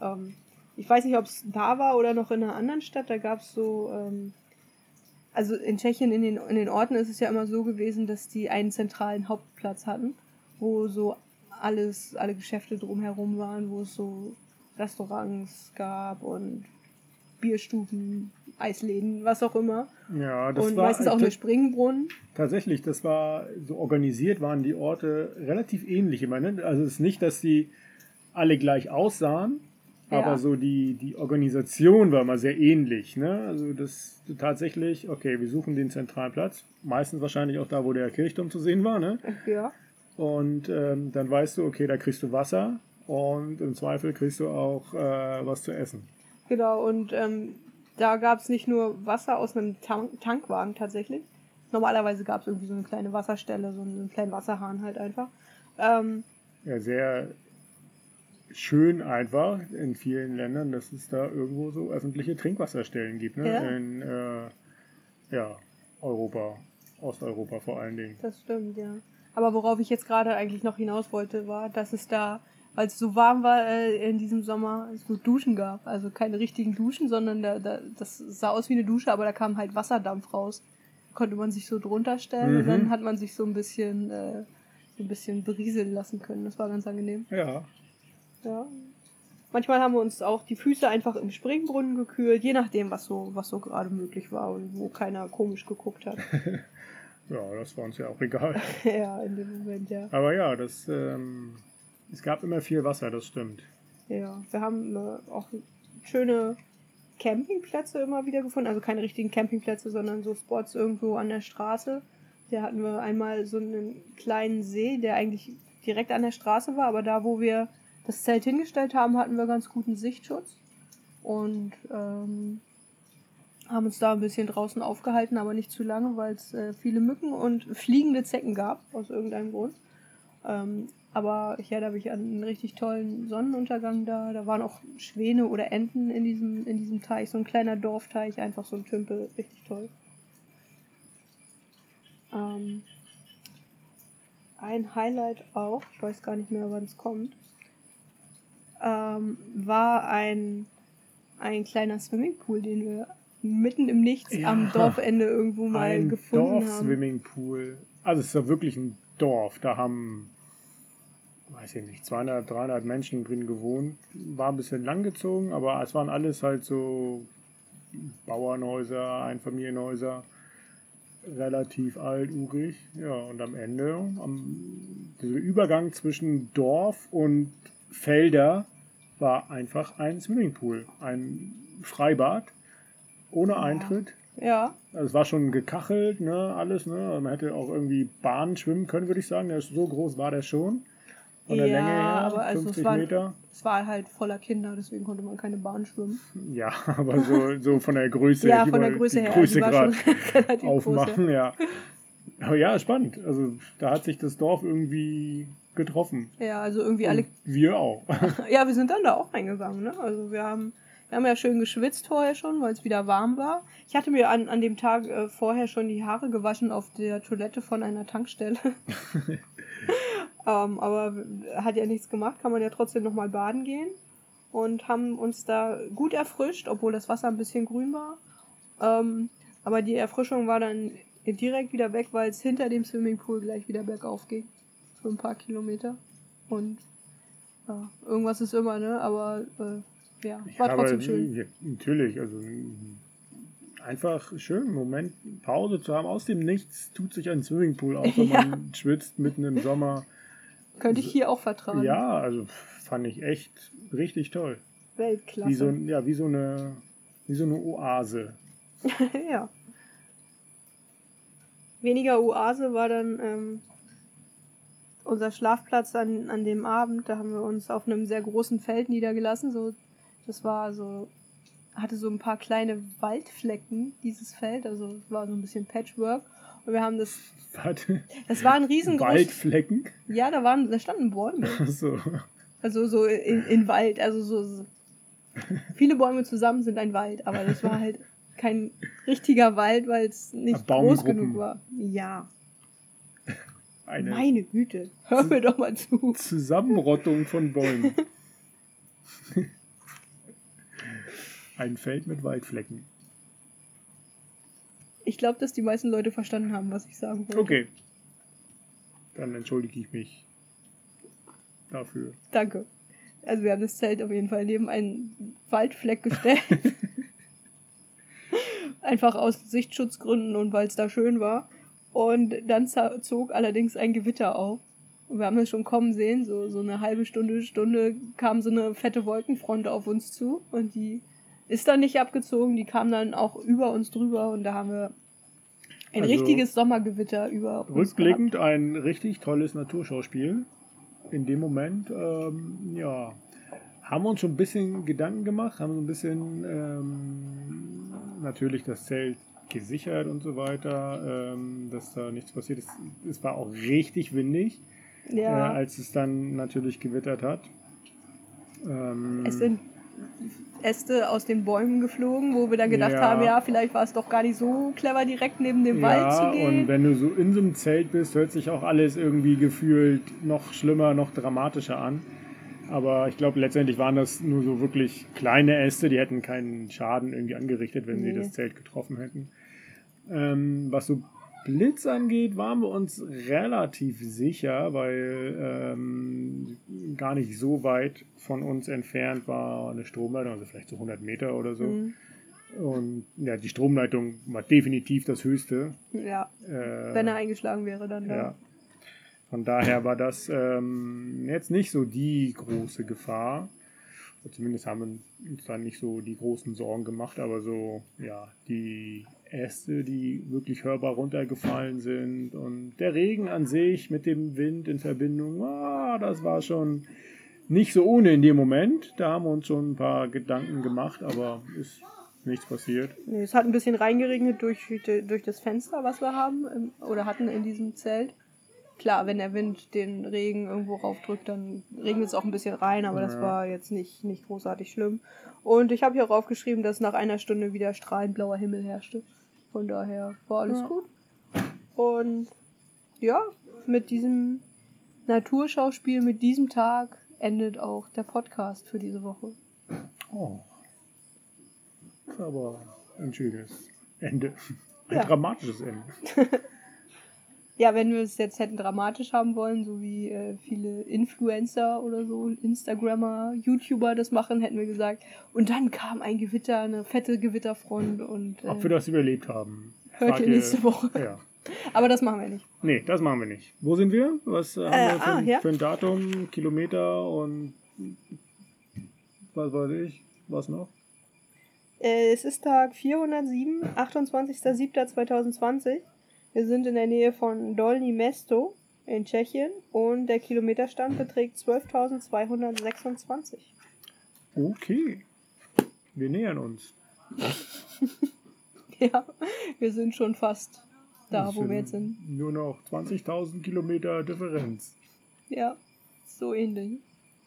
S2: Ähm, ich weiß nicht, ob es da war oder noch in einer anderen Stadt, da gab es so, ähm, also in Tschechien, in den, in den Orten ist es ja immer so gewesen, dass die einen zentralen Hauptplatz hatten, wo so alles, alle Geschäfte drumherum waren, wo es so Restaurants gab und Bierstuben, Eisläden, was auch immer.
S1: Ja, das
S2: und
S1: war
S2: meistens auch eine Springbrunnen.
S1: tatsächlich, das war so organisiert, waren die Orte relativ ähnlich immer. Ne? Also es ist nicht, dass sie alle gleich aussahen,
S2: Ja.
S1: aber so die, die Organisation war immer sehr ähnlich. Ne? Also das tatsächlich, okay, wir suchen den zentralen Platz, meistens wahrscheinlich auch da, wo der Kirchturm zu sehen war. Ne?
S2: Ja.
S1: Und ähm, dann weißt du, okay, da kriegst du Wasser und im Zweifel kriegst du auch äh, was zu essen.
S2: Genau, und ähm, da gab es nicht nur Wasser aus einem Tank Tankwagen tatsächlich. Normalerweise gab es irgendwie so eine kleine Wasserstelle, so einen kleinen Wasserhahn halt einfach. Ähm,
S1: Ja, sehr schön einfach in vielen Ländern, dass es da irgendwo so öffentliche Trinkwasserstellen gibt. Ne?
S2: Ja.
S1: In äh, ja, Europa, Osteuropa vor allen Dingen.
S2: das stimmt, ja. Aber worauf ich jetzt gerade eigentlich noch hinaus wollte, war, dass es da, weil es so warm war äh, in diesem Sommer, so Duschen gab. Also keine richtigen Duschen, sondern da, da, das sah aus wie eine Dusche, aber da kam halt Wasserdampf raus. Konnte man sich so drunter stellen und
S1: Mhm.
S2: dann hat man sich so ein bisschen, äh, so ein bisschen berieseln lassen können. Das war ganz angenehm.
S1: Ja,
S2: Ja. Manchmal haben wir uns auch die Füße einfach im Springbrunnen gekühlt, je nachdem, was so, was so gerade möglich war und wo keiner komisch geguckt hat.
S1: ja, das war uns ja auch egal.
S2: ja, in dem Moment, ja.
S1: Aber ja, das, ähm, es gab immer viel Wasser, das stimmt.
S2: Ja, wir haben äh, auch schöne Campingplätze immer wieder gefunden. Also keine richtigen Campingplätze, sondern so Spots irgendwo an der Straße. Da hatten wir einmal so einen kleinen See, der eigentlich direkt an der Straße war, aber da, wo wir das Zelt hingestellt haben, hatten wir ganz guten Sichtschutz. Und ähm, haben uns da ein bisschen draußen aufgehalten, aber nicht zu lange, weil es äh, viele Mücken und fliegende Zecken gab, aus irgendeinem Grund. Ähm, aber ja, da habe ich einen richtig tollen Sonnenuntergang da. Da waren auch Schwäne oder Enten in diesem, in diesem Teich, so ein kleiner Dorfteich, einfach so ein Tümpel, richtig toll. Ähm, ein Highlight auch, ich weiß gar nicht mehr, wann es kommt, ähm, war ein, ein kleiner Swimmingpool, den wir mitten im Nichts
S1: Ja.
S2: am Dorfende irgendwo mal gefunden haben.
S1: Dorf-Swimmingpool. Also es ist ja wirklich ein Dorf. Da haben, weiß ich nicht, 200, 300 Menschen drin gewohnt. War ein bisschen langgezogen, aber es waren alles halt so Bauernhäuser, Einfamilienhäuser. Relativ alturig. Ja, und am Ende, am, dieser Übergang zwischen Dorf und Felder war einfach ein Swimmingpool. Ein Freibad ohne Eintritt.
S2: Ja,
S1: Also es war schon gekachelt, ne, alles, ne. Man hätte auch irgendwie Bahn schwimmen können, würde ich sagen. Der ist so groß war der schon. Von der
S2: Ja,
S1: Länge her,
S2: aber also es
S1: 50
S2: war-
S1: Meter.
S2: es war halt voller Kinder, deswegen konnte man keine Bahn schwimmen.
S1: Ja, aber so, so von der Größe.
S2: ja,
S1: ich
S2: von der Größe her.
S1: Größe gerade
S2: schon relativ groß.
S1: aufmachen, ja. Aber ja, spannend. Also da hat sich das Dorf irgendwie getroffen.
S2: Ja, also irgendwie alle.
S1: Und wir auch.
S2: Ja, wir sind dann da auch reingegangen, ne? Also wir haben, wir haben ja schön geschwitzt vorher schon, weil es wieder warm war. Ich hatte mir an, an dem Tag äh, vorher schon die Haare gewaschen auf der Toilette von einer Tankstelle. ähm, aber hat ja nichts gemacht, kann man ja trotzdem nochmal baden gehen. Und haben uns da gut erfrischt, obwohl das Wasser ein bisschen grün war. Ähm, aber die Erfrischung war dann direkt wieder weg, weil es hinter dem Swimmingpool gleich wieder bergauf ging. Für ein paar Kilometer. Und ja, irgendwas ist immer, ne? Aber äh, ja, war
S1: Ja,
S2: trotzdem
S1: aber,
S2: schön.
S1: ja, Natürlich, also einfach schön, einen Moment Pause zu haben. Aus dem Nichts tut sich ein Swimmingpool auf, wenn
S2: Ja.
S1: man schwitzt mitten im Sommer.
S2: Könnte ich hier auch vertragen.
S1: Ja, also fand ich echt richtig toll.
S2: Weltklasse.
S1: Wie so, ja, wie so eine, wie so eine Oase.
S2: ja. Weniger Oase war dann ähm, unser Schlafplatz an, an dem Abend. Da haben wir uns auf einem sehr großen Feld niedergelassen. So, das war so, hatte so ein paar kleine Waldflecken, dieses Feld. Also es war so ein bisschen Patchwork. Und wir haben das,
S1: Warte,
S2: das war ein riesengroßes.
S1: Waldflecken.
S2: Ja, da waren, da standen Bäume.
S1: So.
S2: Also so in, in Wald, also so, so. Viele Bäume zusammen sind ein Wald, aber das war halt kein richtiger Wald, weil es nicht groß genug war. Ja,
S1: Eine
S2: meine Güte, hör mir doch mal zu.
S1: Zusammenrottung von Bäumen. Ein Feld mit Waldflecken.
S2: Ich glaube, dass die meisten Leute verstanden haben, was ich sagen wollte.
S1: Okay. Dann entschuldige ich mich dafür.
S2: Danke. Also wir haben das Zelt auf jeden Fall neben einen Waldfleck gestellt. Einfach aus Sichtschutzgründen und weil es da schön war. Und dann zog allerdings ein Gewitter auf. Und wir haben es schon kommen sehen, so, so eine halbe Stunde, Stunde kam so eine fette Wolkenfront auf uns zu und die ist dann nicht abgezogen, die kam dann auch über uns drüber und da haben wir ein
S1: Also,
S2: richtiges Sommergewitter über uns
S1: Rückblickend ein richtig tolles Naturschauspiel. In dem Moment, ähm, ja, haben wir uns schon ein bisschen Gedanken gemacht, haben so ein bisschen ähm, natürlich das Zelt gesichert und so weiter, ähm, dass da nichts passiert ist. Es war auch richtig windig.
S2: Ja.
S1: äh, als es dann natürlich gewittert hat. Ähm,
S2: Es sind Äste aus den Bäumen geflogen, wo wir dann gedacht
S1: Ja.
S2: haben, ja, vielleicht war es doch gar nicht so clever, direkt neben dem Wald zu
S1: Ja,
S2: gehen.
S1: und wenn du so in so einem Zelt bist, hört sich auch alles irgendwie gefühlt noch schlimmer, noch dramatischer an. Aber ich glaube, letztendlich waren das nur so wirklich kleine Äste, die hätten keinen Schaden irgendwie angerichtet, wenn sie
S2: Nee.
S1: das Zelt getroffen hätten. Ähm, was so Blitz angeht, waren wir uns relativ sicher, weil ähm, gar nicht so weit von uns entfernt war eine Stromleitung, also vielleicht so 100 Meter oder so.
S2: Mhm.
S1: Und ja, die Stromleitung war definitiv das Höchste.
S2: ja,
S1: Äh,
S2: wenn er eingeschlagen wäre, dann da.
S1: ja. Von daher war das ähm, jetzt nicht so die große Gefahr. Zumindest haben wir uns dann nicht so die großen Sorgen gemacht, aber so, ja, die Äste, die wirklich hörbar runtergefallen sind und der Regen an sich mit dem Wind in Verbindung, ah, das war schon nicht so ohne in dem Moment. Da haben wir uns schon ein paar Gedanken gemacht, aber ist nichts passiert.
S2: Nee, es hat ein bisschen reingeregnet durch, durch das Fenster, was wir haben oder hatten in diesem Zelt. Klar, wenn der Wind den Regen irgendwo raufdrückt, dann regnet es auch ein bisschen rein, aber das
S1: Ja.
S2: war jetzt nicht, nicht großartig schlimm. Und ich habe hier raufgeschrieben, dass nach einer Stunde wieder strahlend blauer Himmel herrschte. Von daher war alles
S1: Ja.
S2: gut. Und ja, mit diesem Naturschauspiel, mit diesem Tag endet auch der Podcast für diese Woche.
S1: Oh. Das ist aber ein schönes Ende. Ein
S2: Ja.
S1: dramatisches Ende.
S2: Ja, wenn wir es jetzt hätten dramatisch haben wollen, so wie äh, viele Influencer oder so, Instagrammer, YouTuber das machen, hätten wir gesagt. Und dann kam ein Gewitter, eine fette Gewitterfront und äh,
S1: Ob wir das überlebt haben.
S2: hört ihr nächste Woche.
S1: Ja.
S2: Aber das machen wir nicht.
S1: Nee, das machen wir nicht. Wo sind wir? Was äh, haben
S2: Äh,
S1: wir für,
S2: ah,
S1: ein-
S2: ja.
S1: für ein Datum, Kilometer und was weiß ich? Was noch?
S2: Äh, es ist Tag 407, 28.07.2020. Wir sind in der Nähe von Dolní Mesto in Tschechien und der Kilometerstand beträgt 12.226.
S1: Okay. Wir nähern uns.
S2: Ja, wir sind schon fast da,
S1: Das
S2: wo wir jetzt sind.
S1: Nur noch 20.000 Kilometer Differenz.
S2: Ja, so ähnlich.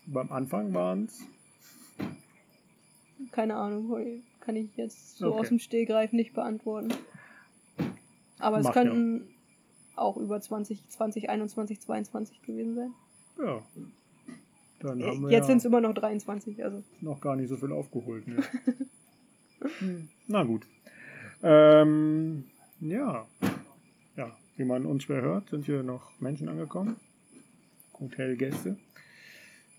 S1: Beim Anfang waren es.
S2: Keine Ahnung, kann ich jetzt so
S1: Okay.
S2: aus dem Stehgreif nicht beantworten. Aber es
S1: Macht ja.
S2: könnten auch über 20, 20, 21, 22 gewesen sein.
S1: Ja. Dann haben wir
S2: Jetzt
S1: ja
S2: sind es immer noch 23, also.
S1: noch gar nicht so viel aufgeholt. Ne? Hm, Na gut. Ähm, ja. Ja, wie man unschwer hört, sind hier noch Menschen angekommen. Hotelgäste.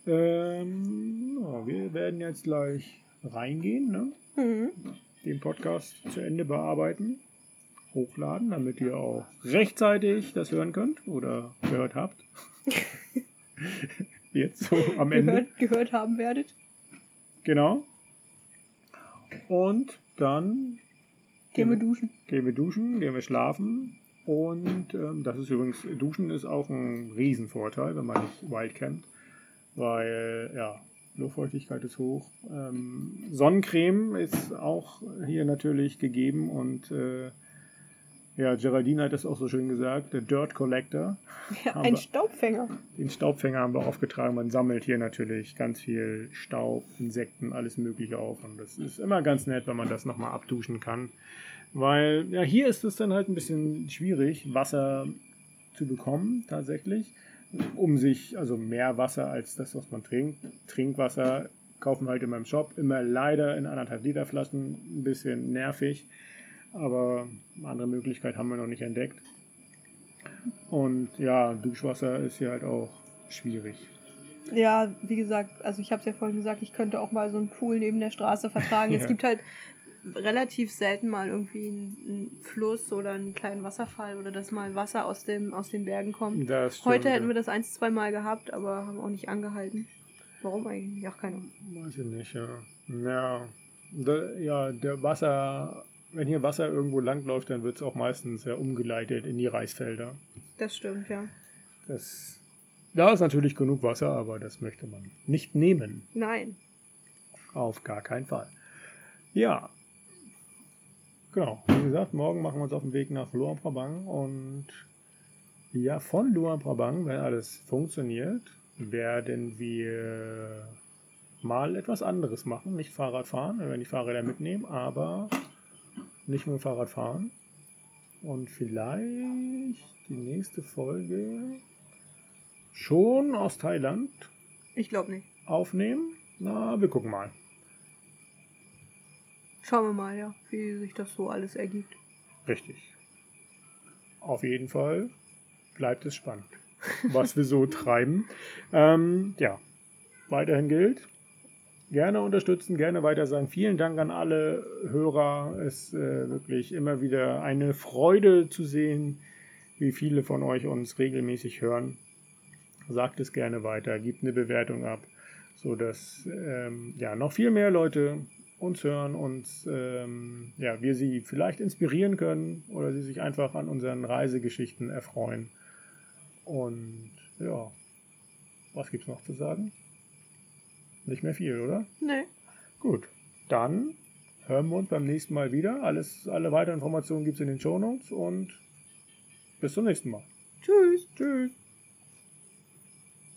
S1: Ähm, ja, wir werden jetzt gleich reingehen, ne?
S2: Mhm.
S1: den Podcast zu Ende bearbeiten, hochladen, damit ihr auch rechtzeitig das hören könnt oder gehört habt. Jetzt so am Ende.
S2: Gehört, gehört haben werdet.
S1: Genau. Und dann
S2: Gehen wir duschen.
S1: gehen wir duschen, gehen wir schlafen. Und ähm, das ist übrigens, Duschen ist auch ein Riesenvorteil, wenn man nicht weit campt. Weil, ja, Luftfeuchtigkeit ist hoch. Ähm, Sonnencreme ist auch hier natürlich gegeben und äh, ja, Geraldine hat das auch so schön gesagt, der Dirt Collector.
S2: Ja, ein
S1: wir-
S2: Staubfänger.
S1: Den Staubfänger haben wir aufgetragen. Man sammelt hier natürlich ganz viel Staub, Insekten, alles Mögliche auf. Und das ist immer ganz nett, wenn man das nochmal abduschen kann. Weil, ja, hier ist es dann halt ein bisschen schwierig, Wasser zu bekommen, tatsächlich. Um sich, also mehr Wasser als das, was man trinkt. Trinkwasser kaufen wir halt immer im Shop. Immer leider in anderthalb Liter Flaschen. Ein bisschen nervig. Aber eine andere Möglichkeit haben wir noch nicht entdeckt. Und ja, Duschwasser ist hier halt auch schwierig.
S2: Ja, wie gesagt, also ich habe es ja vorhin gesagt, ich könnte auch mal so einen Pool neben der Straße vertragen.
S1: Ja.
S2: Es gibt halt relativ selten mal irgendwie einen, Fluss oder einen kleinen Wasserfall oder dass mal Wasser aus, dem, aus den Bergen kommt.
S1: Das
S2: Heute
S1: stimmt,
S2: hätten wir das ein, zwei Mal gehabt, aber haben auch nicht angehalten. Warum eigentlich? Ach, keine Ahnung.
S1: Weiß ich nicht, ja. Ja, da, ja der Wasser, wenn hier Wasser irgendwo langläuft, dann wird es auch meistens ja umgeleitet in die Reisfelder.
S2: Das stimmt, ja.
S1: Das, da ist natürlich genug Wasser, aber das möchte man nicht nehmen.
S2: Nein.
S1: Auf gar keinen Fall. Ja. Genau. Wie gesagt, morgen machen wir uns auf den Weg nach Luang Prabang und ja, von Luang Prabang, wenn alles funktioniert, werden wir mal etwas anderes machen. Nicht Fahrrad fahren, wir werden die Fahrräder mitnehmen, aber nicht nur Fahrrad fahren. Und vielleicht die nächste Folge schon aus Thailand
S2: Ich glaube nicht.
S1: aufnehmen. Na, wir gucken mal.
S2: Schauen wir mal, ja, wie sich das so alles ergibt.
S1: Richtig. Auf jeden Fall bleibt es spannend, was wir so treiben. Ähm, ja, weiterhin gilt. Gerne unterstützen, gerne weiter sagen. Vielen Dank an alle Hörer. Es ist äh, wirklich immer wieder eine Freude zu sehen, wie viele von euch uns regelmäßig hören. Sagt es gerne weiter, gebt eine Bewertung ab, sodass ähm, ja, noch viel mehr Leute uns hören und ähm, ja, wir sie vielleicht inspirieren können oder sie sich einfach an unseren Reisegeschichten erfreuen. Und ja, was gibt's noch zu sagen? Nicht mehr viel, oder?
S2: Nee.
S1: Gut, dann hören wir uns beim nächsten Mal wieder. Alles, alle weiteren Informationen gibt es in den Shownotes und bis zum nächsten Mal.
S2: Tschüss.
S1: Tschüss.